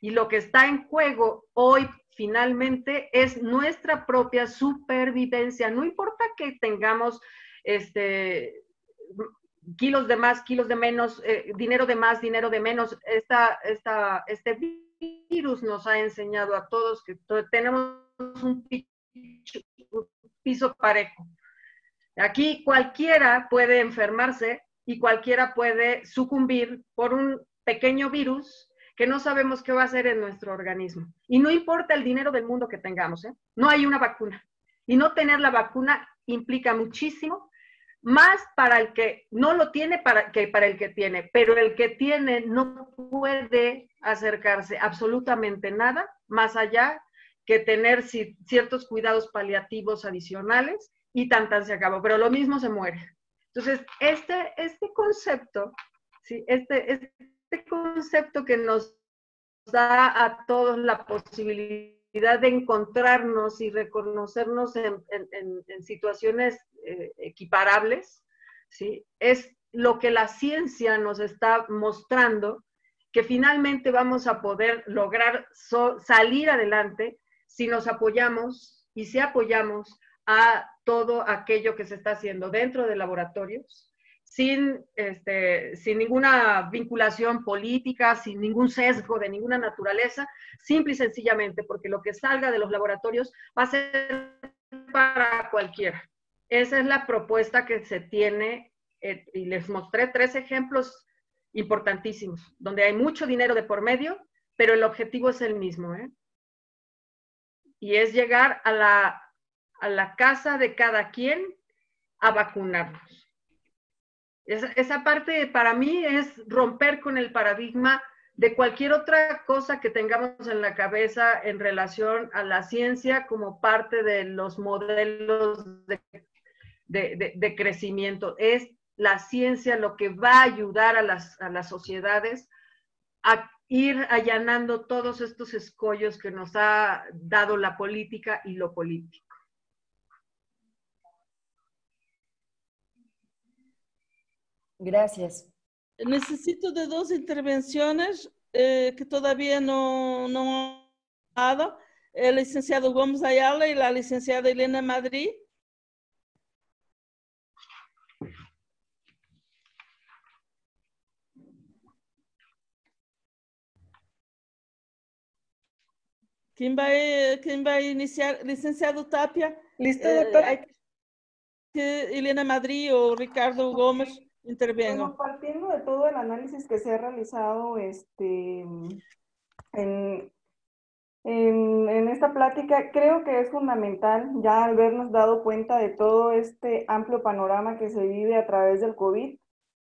Speaker 1: Y lo que está en juego hoy finalmente es nuestra propia supervivencia. No importa que tengamos este, kilos de más, kilos de menos, eh, dinero de más, dinero de menos. Esta, esta, este virus nos ha enseñado a todos que tenemos un piso parejo. Aquí cualquiera puede enfermarse y cualquiera puede sucumbir por un pequeño virus que no sabemos qué va a hacer en nuestro organismo. Y no importa el dinero del mundo que tengamos, ¿eh? no hay una vacuna. Y no tener la vacuna implica muchísimo más para el que no lo tiene para, que para el que tiene, pero el que tiene no puede acercarse absolutamente nada más allá que tener ciertos cuidados paliativos adicionales y tan tan se acabó, pero lo mismo se muere. Entonces, este, este concepto, ¿sí? este, este concepto que nos da a todos la posibilidad de encontrarnos y reconocernos en, situaciones eh, equiparables, ¿sí? es lo que la ciencia nos está mostrando, que finalmente vamos a poder lograr salir adelante si nos apoyamos y si apoyamos a todo aquello que se está haciendo dentro de laboratorios, sin, este, sin ninguna vinculación política, sin ningún sesgo de ninguna naturaleza, simple y sencillamente porque lo que salga de los laboratorios va a ser para cualquiera. Esa es la propuesta que se tiene eh, y les mostré tres ejemplos importantísimos, donde hay mucho dinero de por medio, pero el objetivo es el mismo, ¿eh? Y es llegar a la, a la casa de cada quien a vacunarnos Esa, esa parte para mí es romper con el paradigma de cualquier otra cosa que tengamos en la cabeza en relación a la ciencia como parte de los modelos de, de, de, crecimiento. Es la ciencia lo que va a ayudar a las, a las sociedades a ir allanando todos estos escollos que nos ha dado la política y lo político.
Speaker 5: Gracias.
Speaker 2: Necesito de dos intervenciones eh, que todavía no, no han dado. El licenciado Gómez Ayala y la licenciada Elena Madrid. ¿Quién va, a, ¿Quién va a iniciar? Licenciado Tapia.
Speaker 7: Listo, doctora.
Speaker 2: Eh, que Elena Madrid o Ricardo Gómez intervengan.
Speaker 7: Bueno, partiendo de todo el análisis que se ha realizado este, en, en, en, esta plática, creo que es fundamental ya habernos dado cuenta de todo este amplio panorama que se vive a través del COVID,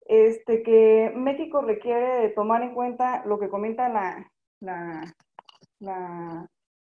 Speaker 7: este, que México requiere de tomar en cuenta lo que comenta la, la, la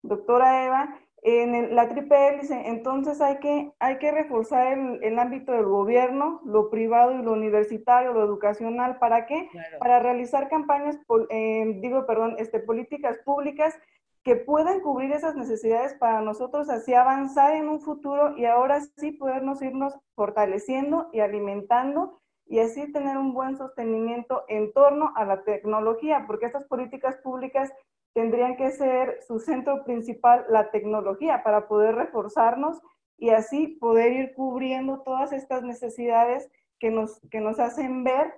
Speaker 7: doctora Eva, en la triple hélice, entonces hay que, hay que reforzar el, el, ámbito del gobierno, lo privado y lo universitario, lo educacional, ¿para qué? Claro. Para realizar campañas, eh, digo, perdón, este, políticas públicas que puedan cubrir esas necesidades para nosotros, así avanzar en un futuro y ahora sí podernos irnos fortaleciendo y alimentando y así tener un buen sostenimiento en torno a la tecnología, porque estas políticas públicas tendrían que ser su centro principal la tecnología para poder reforzarnos y así poder ir cubriendo todas estas necesidades que nos, que nos hacen ver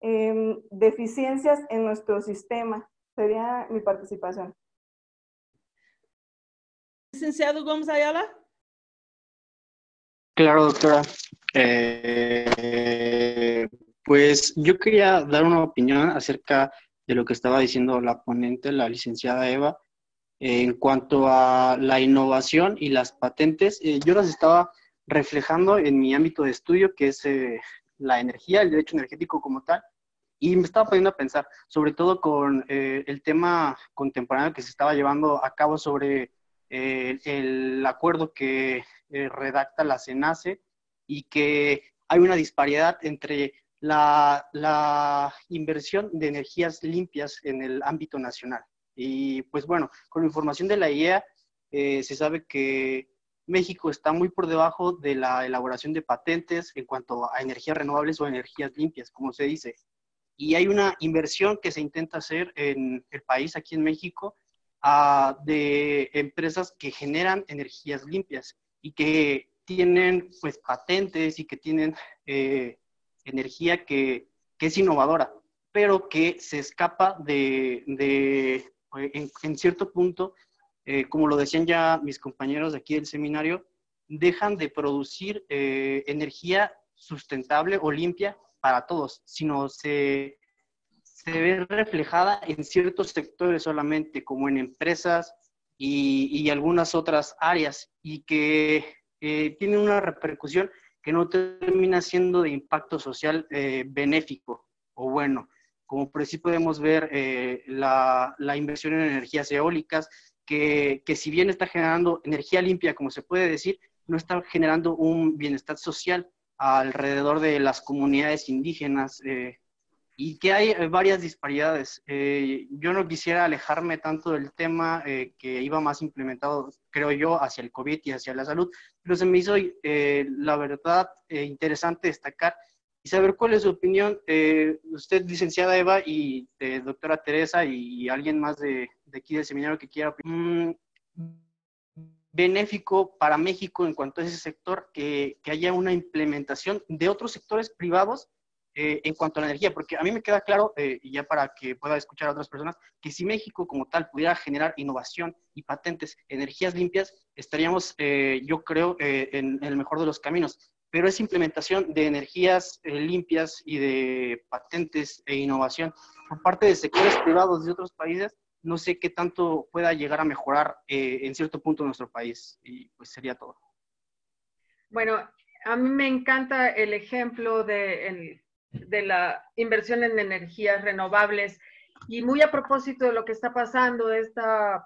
Speaker 7: eh, deficiencias en nuestro sistema. Sería mi participación.
Speaker 2: Licenciado Gómez Ayala.
Speaker 8: Claro, doctora. Eh, pues yo quería dar una opinión acerca de lo que estaba diciendo la ponente, la licenciada Eva, en cuanto a la innovación y las patentes. Eh, yo las estaba reflejando en mi ámbito de estudio, que es eh, la energía, el derecho energético como tal, y me estaba poniendo a pensar, sobre todo con eh, el tema contemporáneo que se estaba llevando a cabo sobre el acuerdo que redacta la CENACE y que hay una disparidad entre la, inversión de energías limpias en el ámbito nacional. Y pues bueno, con la información de la IEA eh, se sabe que México está muy por debajo de la elaboración de patentes en cuanto a energías renovables o energías limpias, como se dice. Y hay una inversión que se intenta hacer en el país, aquí en México, uh, de empresas que generan energías limpias y que tienen pues patentes y que tienen eh, energía que, que, es innovadora, pero que se escapa de, de en, en, cierto punto, eh, como lo decían ya mis compañeros de aquí del seminario, dejan de producir eh, energía sustentable o limpia para todos, sino se, se ve reflejada en ciertos sectores solamente, como en empresas y, y algunas otras áreas, y que eh, tiene una repercusión que no termina siendo de impacto social eh, benéfico o bueno, como por sí podemos ver eh, la, la, inversión en energías eólicas, que, que, si bien está generando energía limpia, como se puede decir, no está generando un bienestar social alrededor de las comunidades indígenas eh, y que hay varias disparidades. Eh, yo no quisiera alejarme tanto del tema eh, que iba más implementado, creo yo, hacia el COVID y hacia la salud, pero se me hizo, eh, la verdad, eh, interesante destacar y saber cuál es su opinión. Eh, usted, licenciada Eva, y doctora Teresa, y, y, alguien más de, de, aquí del seminario que quiera opinar. benéfico para México en cuanto a ese sector, que, que haya una implementación de otros sectores privados eh, en cuanto a la energía, porque a mí me queda claro, eh, y ya para que pueda escuchar a otras personas, que si México como tal pudiera generar innovación y patentes, energías limpias, estaríamos, eh, yo creo, eh, en, en, el mejor de los caminos. Pero esa implementación de energías limpias y de patentes e innovación por parte de sectores privados de otros países, no sé qué tanto pueda llegar a mejorar en cierto punto nuestro país. Y pues sería todo.
Speaker 1: Bueno, a mí me encanta el ejemplo de el de la inversión en energías renovables. Y muy a propósito de lo que está pasando, esta,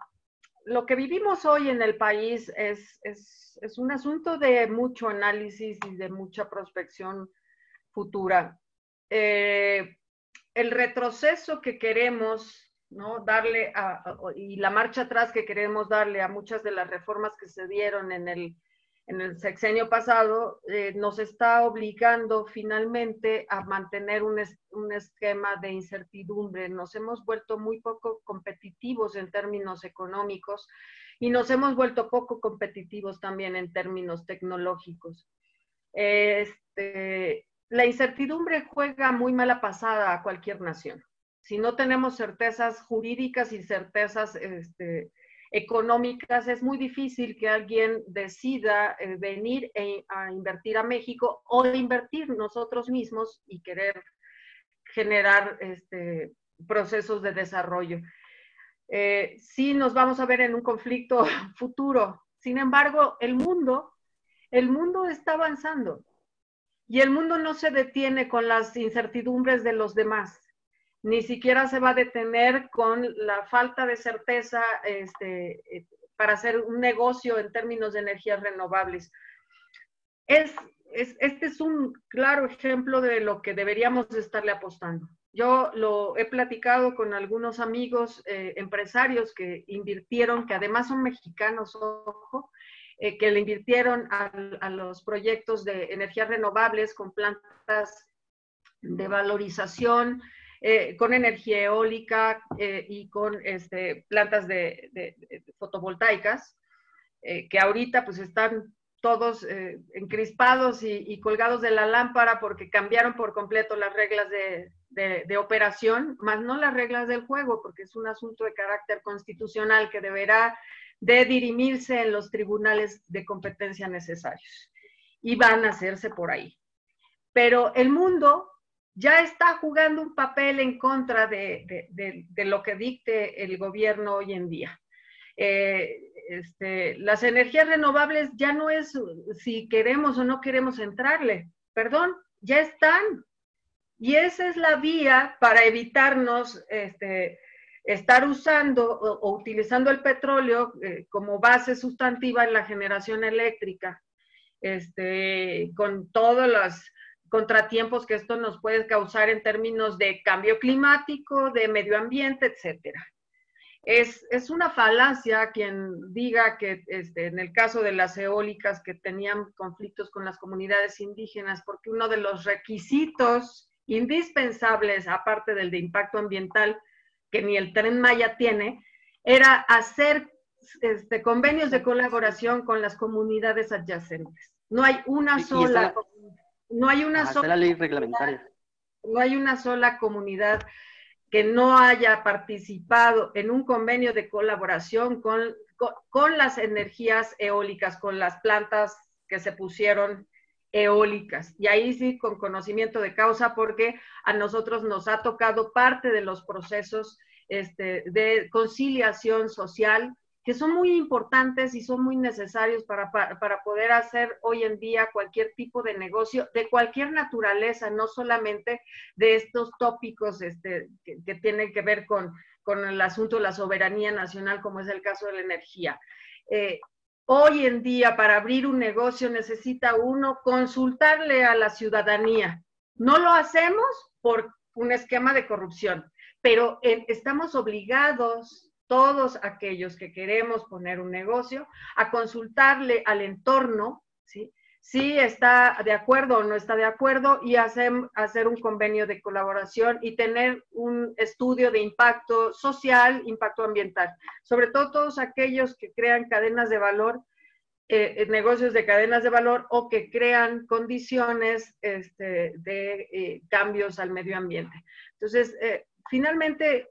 Speaker 1: lo que vivimos hoy en el país es, es, es un asunto de mucho análisis y de mucha prospección futura. Eh, el retroceso que queremos ¿no? darle a, y la marcha atrás que queremos darle a muchas de las reformas que se dieron en el, en el sexenio pasado, eh, nos está obligando finalmente a mantener un, un, esquema de incertidumbre. Nos hemos vuelto muy poco competitivos en términos económicos y nos hemos vuelto poco competitivos también en términos tecnológicos. Este, la incertidumbre juega muy mala pasada a cualquier nación. Si no tenemos certezas jurídicas y certezas este, económicas, es muy difícil que alguien decida eh, venir e, a invertir a México o invertir nosotros mismos y querer generar este, procesos de desarrollo. Eh, sí nos vamos a ver en un conflicto futuro. Sin embargo, el mundo, el mundo está avanzando. Y el mundo no se detiene con las incertidumbres de los demás, ni siquiera se va a detener con la falta de certeza este, eh, para hacer un negocio en términos de energías renovables. Es, este es un claro ejemplo de lo que deberíamos estarle apostando. Yo lo he platicado con algunos amigos eh, empresarios que invirtieron, que además son mexicanos, ojo, eh, que le invirtieron a, los proyectos de energías renovables con plantas de valorización, eh, con energía eólica eh, y con este, plantas de, fotovoltaicas, que ahorita pues están todos encrispados y, y, colgados de la lámpara porque cambiaron por completo las reglas de, de, operación, más no las reglas del juego, porque es un asunto de carácter constitucional que deberá de dirimirse en los tribunales de competencia necesarios. Y van a hacerse por ahí. Pero el mundo ya está jugando un papel en contra de, lo que dicte el gobierno hoy en día. Eh, este, las energías renovables ya no es si queremos o no queremos entrarle, perdón, ya están. Y esa es la vía para evitarnos este, estar usando o, utilizando el petróleo eh, como base sustantiva en la generación eléctrica, este, con todos los contratiempos que esto nos puede causar en términos de cambio climático, de medio ambiente, etcétera. Es, es, una falacia quien diga que este, en el caso de las eólicas que tenían conflictos con las comunidades indígenas, porque uno de los requisitos indispensables, aparte del de impacto ambiental, que ni el tren Maya tiene, era hacer este, convenios de colaboración con las comunidades adyacentes. No hay una sola, no hay una sola
Speaker 8: ley reglamentaria.
Speaker 1: No hay una sola comunidad que no haya participado en un convenio de colaboración con, con las energías eólicas, con las plantas que se pusieron eólicas. Y ahí sí, con conocimiento de causa, porque a nosotros nos ha tocado parte de los procesos este, de conciliación social que son muy importantes y son muy necesarios para, para, poder hacer hoy en día cualquier tipo de negocio de cualquier naturaleza, no solamente de estos tópicos este, que, tienen que ver con, con, el asunto de la soberanía nacional, como es el caso de la energía. Eh, hoy en día para abrir un negocio necesita uno consultarle a la ciudadanía. No lo hacemos por un esquema de corrupción, pero eh, estamos obligados todos aquellos que queremos poner un negocio a consultarle al entorno, si está de acuerdo o no está de acuerdo y hacer, hacer un convenio de colaboración y tener un estudio de impacto social, impacto ambiental. Sobre todo todos aquellos que crean cadenas de valor, eh, eh, negocios de cadenas de valor o que crean condiciones este, de eh, cambios al medio ambiente. Entonces, finalmente,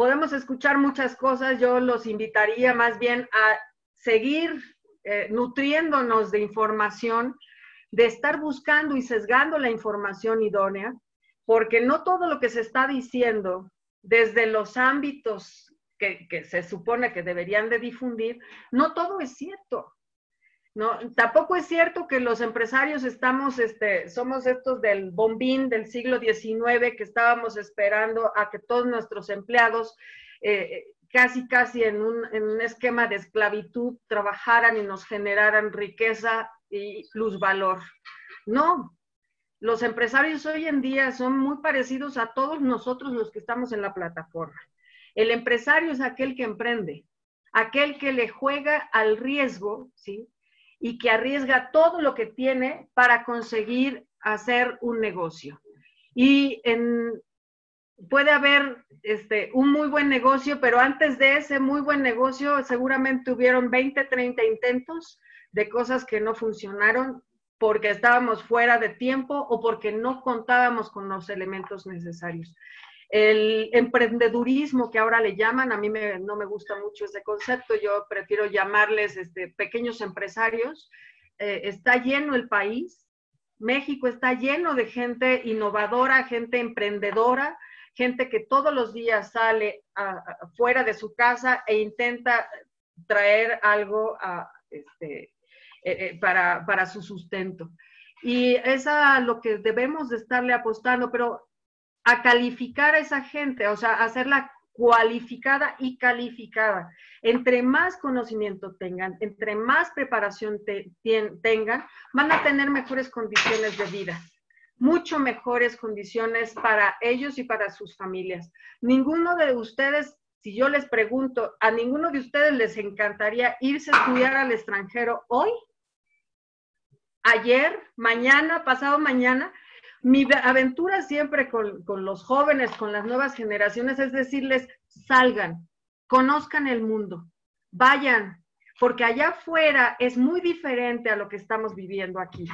Speaker 1: podemos escuchar muchas cosas. Yo los invitaría más bien a seguir eh, nutriéndonos de información, de estar buscando y sesgando la información idónea, porque no todo lo que se está diciendo desde los ámbitos que, se supone que deberían de difundir, no todo es cierto. ¿No? Tampoco es cierto que los empresarios estamos, este, somos estos del bombín del siglo XIX que estábamos esperando a que todos nuestros empleados eh, casi, casi en un, en un esquema de esclavitud trabajaran y nos generaran riqueza y plusvalor. No, los empresarios hoy en día son muy parecidos a todos nosotros los que estamos en la plataforma. El empresario es aquel que emprende, aquel que le juega al riesgo, ¿sí? Y que arriesga todo lo que tiene para conseguir hacer un negocio. Y puede haber este, un muy buen negocio, pero antes de ese muy buen negocio seguramente tuvieron 20, 30 intentos de cosas que no funcionaron porque estábamos fuera de tiempo o porque no contábamos con los elementos necesarios. El emprendedurismo que ahora le llaman, a mí no me gusta mucho ese concepto, yo prefiero llamarles este, pequeños empresarios. Eh, está lleno el país, México está lleno de gente innovadora, gente emprendedora, gente que todos los días sale fuera de su casa e intenta traer algo este, eh, eh, para, su sustento. Y es a lo que debemos de estarle apostando, pero a calificar a esa gente, o sea, hacerla cualificada y calificada. Entre más conocimiento tengan, entre más preparación tengan, van a tener mejores condiciones de vida mucho mejores condiciones para ellos y para sus familias. Ninguno de ustedes, si yo les pregunto, a ninguno de ustedes les encantaría irse a estudiar al extranjero hoy, ayer, mañana, pasado mañana. Mi aventura siempre con, los jóvenes, con las nuevas generaciones, es decirles, salgan, conozcan el mundo, vayan, porque allá afuera es muy diferente a lo que estamos viviendo aquí.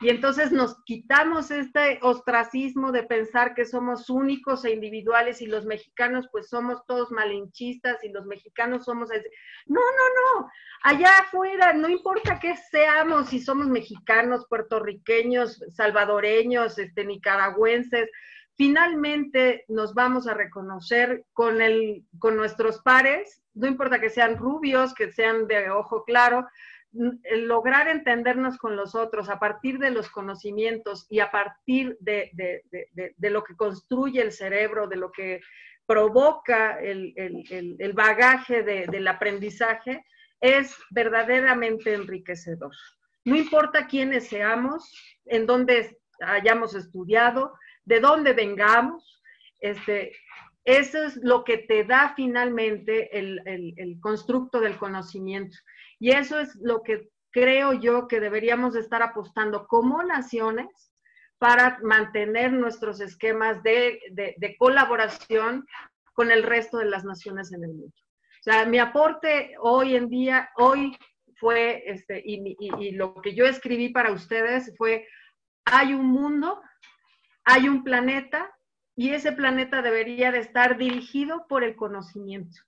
Speaker 1: Y entonces nos quitamos este ostracismo de pensar que somos únicos e individuales y los mexicanos pues somos todos malinchistas y los mexicanos somos... No, no, no. Allá afuera, no importa qué seamos, si somos mexicanos, puertorriqueños, salvadoreños, este, nicaragüenses, finalmente nos vamos a reconocer con, el, con nuestros pares, no importa que sean rubios, que sean de ojo claro, lograr entendernos con los otros a partir de los conocimientos y a partir de, lo que construye el cerebro, de lo que provoca el, el bagaje del aprendizaje, es verdaderamente enriquecedor. No importa quiénes seamos, en dónde hayamos estudiado, de dónde vengamos, este, eso es lo que te da finalmente el, el, constructo del conocimiento. Y eso es lo que creo yo que deberíamos estar apostando como naciones para mantener nuestros esquemas de, de, colaboración con el resto de las naciones en el mundo. O sea, mi aporte hoy en día, hoy fue, este, y, y lo que yo escribí para ustedes fue, hay un mundo hay un planeta y ese planeta debería de estar dirigido por el conocimiento.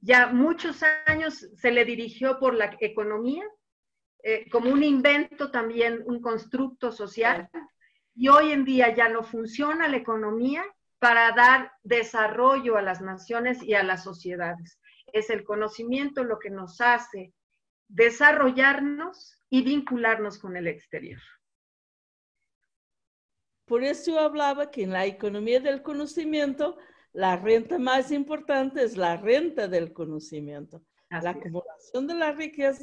Speaker 1: Ya muchos años se le dirigió por la economía, eh, como un invento también, un constructo social, y hoy en día ya no funciona la economía para dar desarrollo a las naciones y a las sociedades. Es el conocimiento lo que nos hace desarrollarnos y vincularnos con el exterior.
Speaker 2: Por eso yo hablaba que en la economía del conocimiento, la renta más importante es la renta del conocimiento. la acumulación de la riqueza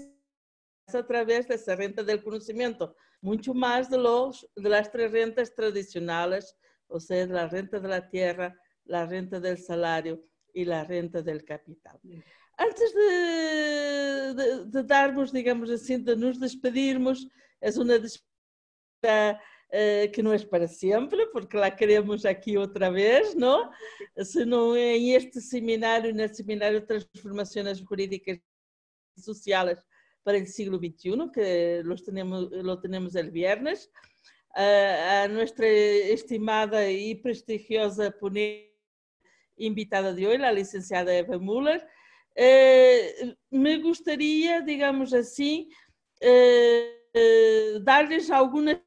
Speaker 2: es a través de esa renta del conocimiento, mucho más de, los, de las tres rentas tradicionales, o sea, la renta de la tierra, la renta del salario y la renta del capital. Antes de, de darmos, digamos así, de nos despedirmos, es una despedida que no es para siempre, porque la queremos aquí otra vez, ¿no? Sino en este seminario, en el seminario de Transformaciones Jurídicas y Sociales para el siglo XXI, que los tenemos, lo tenemos el viernes. a nuestra estimada y prestigiosa ponente invitada de hoy, la licenciada Eva Müller, eh, me gustaría, digamos así, eh, darles algunas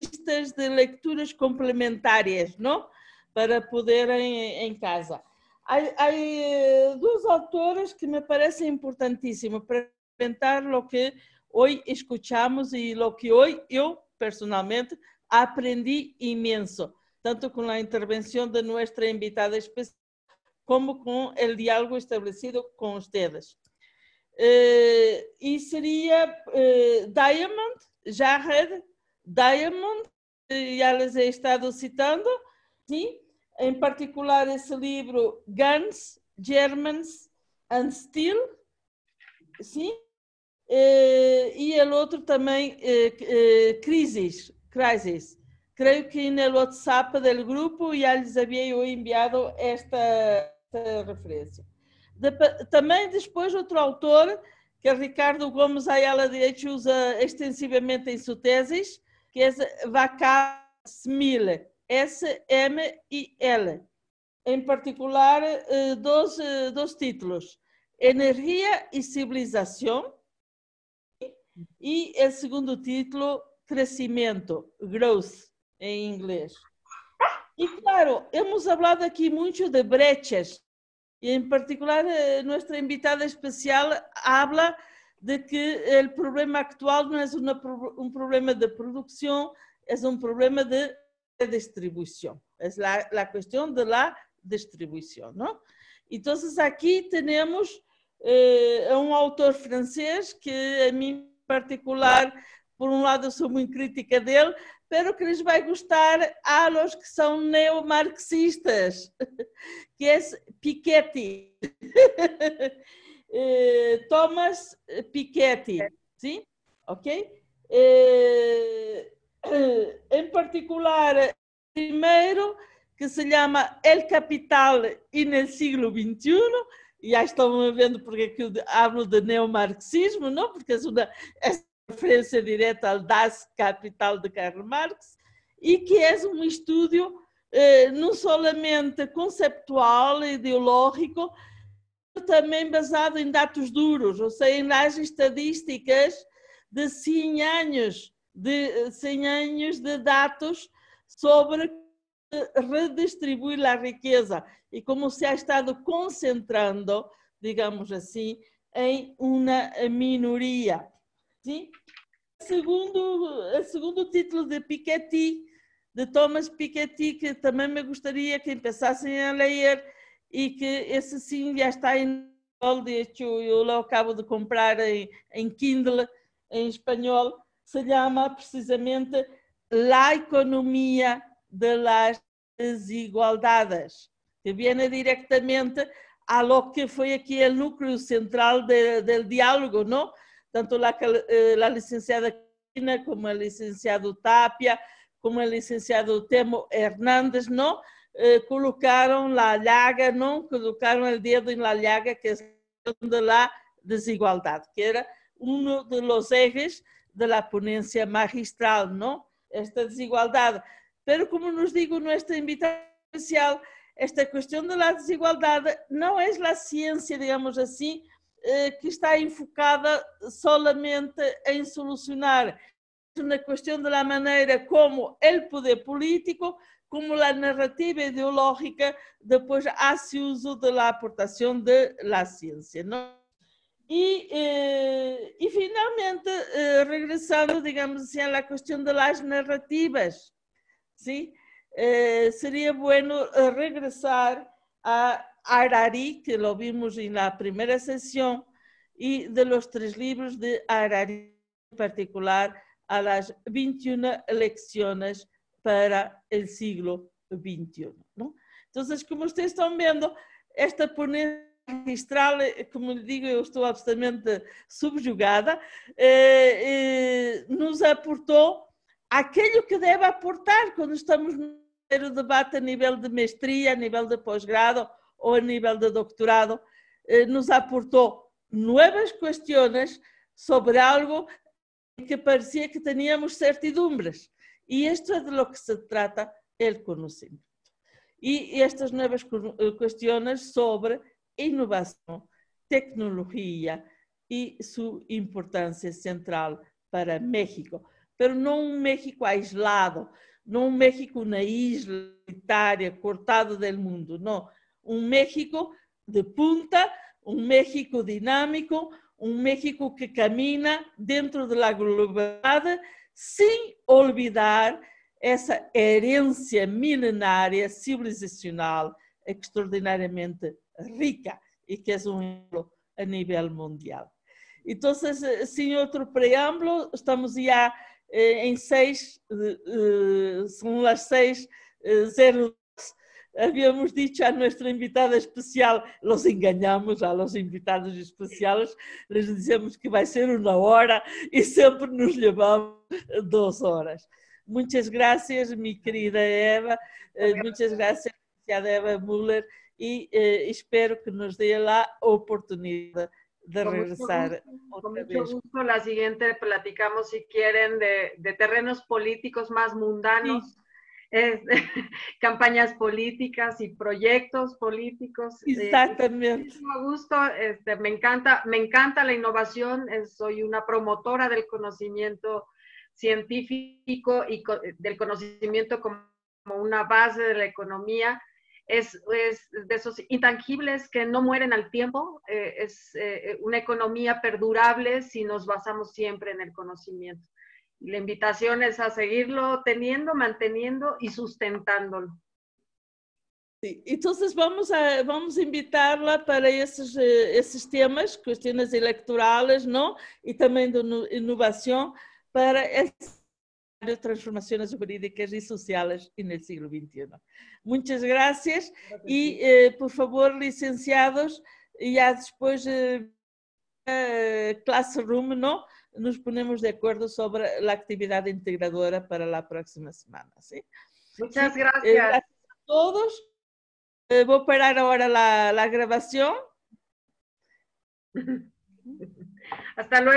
Speaker 2: listas de lecturas complementares, ¿no? Para poder en, en casa. Hay, hay, eh, dos autores que me parecen importantísimos para comentar lo que hoy escuchamos y lo que hoy yo personalmente aprendí inmenso, tanto con la intervención de nuestra invitada especial como con el diálogo establecido con ustedes. Eh, y sería eh, Diamond, Jared Diamond, ya les he estado citando, ¿sí? en particular esse livro Guns, Germans and Steel, sim? e o outro também, Crisis, Crisis. Creio que no WhatsApp do grupo já lhes havia eu enviado esta, esta referência. De, também depois outro autor, que é Ricardo Gomes Ayala Direito usa extensivamente em sua tese, que é Vaca Smile, S-M-I-L. Em particular, eh, dois, eh, dois títulos: Energia e Civilização. E o segundo título, Crescimento, Growth, em inglês. E claro, hemos falado aqui muito de brechas. E em particular, eh, nossa invitada especial habla de que o problema actual não é um problema de produção, é um problema de distribución. Es la, la, cuestión de la distribución, ¿no? Entonces aquí tenemos eh, un autor francés que a mí en particular, por un lado soy muy crítica de él, pero que les va a gustar a los que son neomarxistas, que es Piketty. eh, Thomas Piketty, ¿sí? ¿Ok? Eh, em particular, primeiro, que se chama El Capital e no siglo XXI, e já estão vendo porque que eu hablo de neomarxismo, não? Porque é uma, é referência direta ao Das Capital de Karl Marx, e que é um estudo eh, não somente conceptual, ideológico, também baseado em dados duros, ou seja, em estadísticas de 100 anos de 100 anos de dados sobre redistribuir a riqueza e como se ha estado concentrando, digamos assim, em uma minoria. Sim? Segundo, o segundo título de Piketty, de Thomas Piketty, que também me gostaria que empezassem a ler e que esse sim já está em de hecho eu lo acabo de comprar em, em Kindle em espanhol, se llama precisamente La Economía de las Desigualdades, que viene directamente a lo que fue aquí el núcleo central de, del diálogo, ¿no? Tanto la, eh, la licenciada Cristina como el licenciado Tapia, como el licenciado Temo Hernández, ¿no? Eh, colocaron la llaga, ¿no? Colocaron el dedo en la llaga que es de la desigualdad, que era uno de los ejes de la ponencia magistral, ¿no? Esta desigualdad. Pero como nos digo nuestra invitada especial, esta cuestión de la desigualdad no es la ciencia, digamos así, eh, que está enfocada solamente en solucionar. Es una cuestión de la manera como el poder político, como la narrativa ideológica, después hace uso de la aportación de la ciencia, ¿no? Y, eh, y finalmente, eh, regresando, digamos a la cuestión de las narrativas, ¿sí? Eh, sería bueno eh, regresar a Harari, que lo vimos en la primera sesión, y de los tres libros de Harari, en particular a las 21 lecciones para el siglo XXI. ¿no? Entonces, como ustedes están viendo, esta ponencia magistral, eh, como lhe digo, eu estou absolutamente subjugada, eh, eh, nos aportou aquilo que deve aportar quando estamos no debate a nível de mestria, a nível de pós-grado ou a nível de doutorado, nos aportou novas questões sobre algo que parecia que teníamos certidumbres. E isto é de lo que se trata o conhecimento. E estas novas questões sobre inovação, tecnologia e sua importância central para México. Pero não um México aislado, não um México na isla solitária, cortado do mundo, não. Um México de punta, um México dinâmico, un México que camina dentro de la globalidad sin olvidar essa herencia milenaria civilizacional extraordinariamente rica y que es un ejemplo a nivel mundial. Entonces, sin otro preámbulo, estamos ya eh, en seis, eh, son las seis, eh, zero habíamos dicho a nuestra invitada especial, los enganamos a los invitados especiales, les dizemos que vai ser uma hora e sempre nos levamos duas horas. Muitas graças, minha querida Eva, eh, muitas graças, Eva Müller, e eh, espero que nos dê lá a oportunidade de
Speaker 1: con
Speaker 2: regresar.
Speaker 1: Mucho con mucho gusto, la siguiente platicamos, si quieren, de, de terrenos políticos más mundanos. Sí es, campañas políticas y proyectos políticos.
Speaker 2: Eh, Exactamente.
Speaker 1: Eh, me gusto, este, me encanta, me encanta la innovación, soy una promotora del conocimiento científico y co del conocimiento como una base de la economía. Es, es, de esos intangibles que no mueren al tiempo, eh, es eh, una economía perdurable si nos basamos siempre en el conocimiento la invitación es a seguirlo teniendo, manteniendo y sustentándolo.
Speaker 2: Sí, entonces vamos a, vamos a invitarla para esses, eh, esses temas, questões eleitorais, não? E também de inovação para as transformações jurídicas e sociais no século XXI. Muitas graças e, eh, por favor, licenciados, já depois eh, classroom, não? Nos ponemos de acuerdo sobre la actividad integradora para la próxima semana. ¿sí?
Speaker 1: Muchas gracias.
Speaker 2: Eh, gracias a todos. Eh, voy a parar ahora la, la grabación.
Speaker 1: Hasta luego.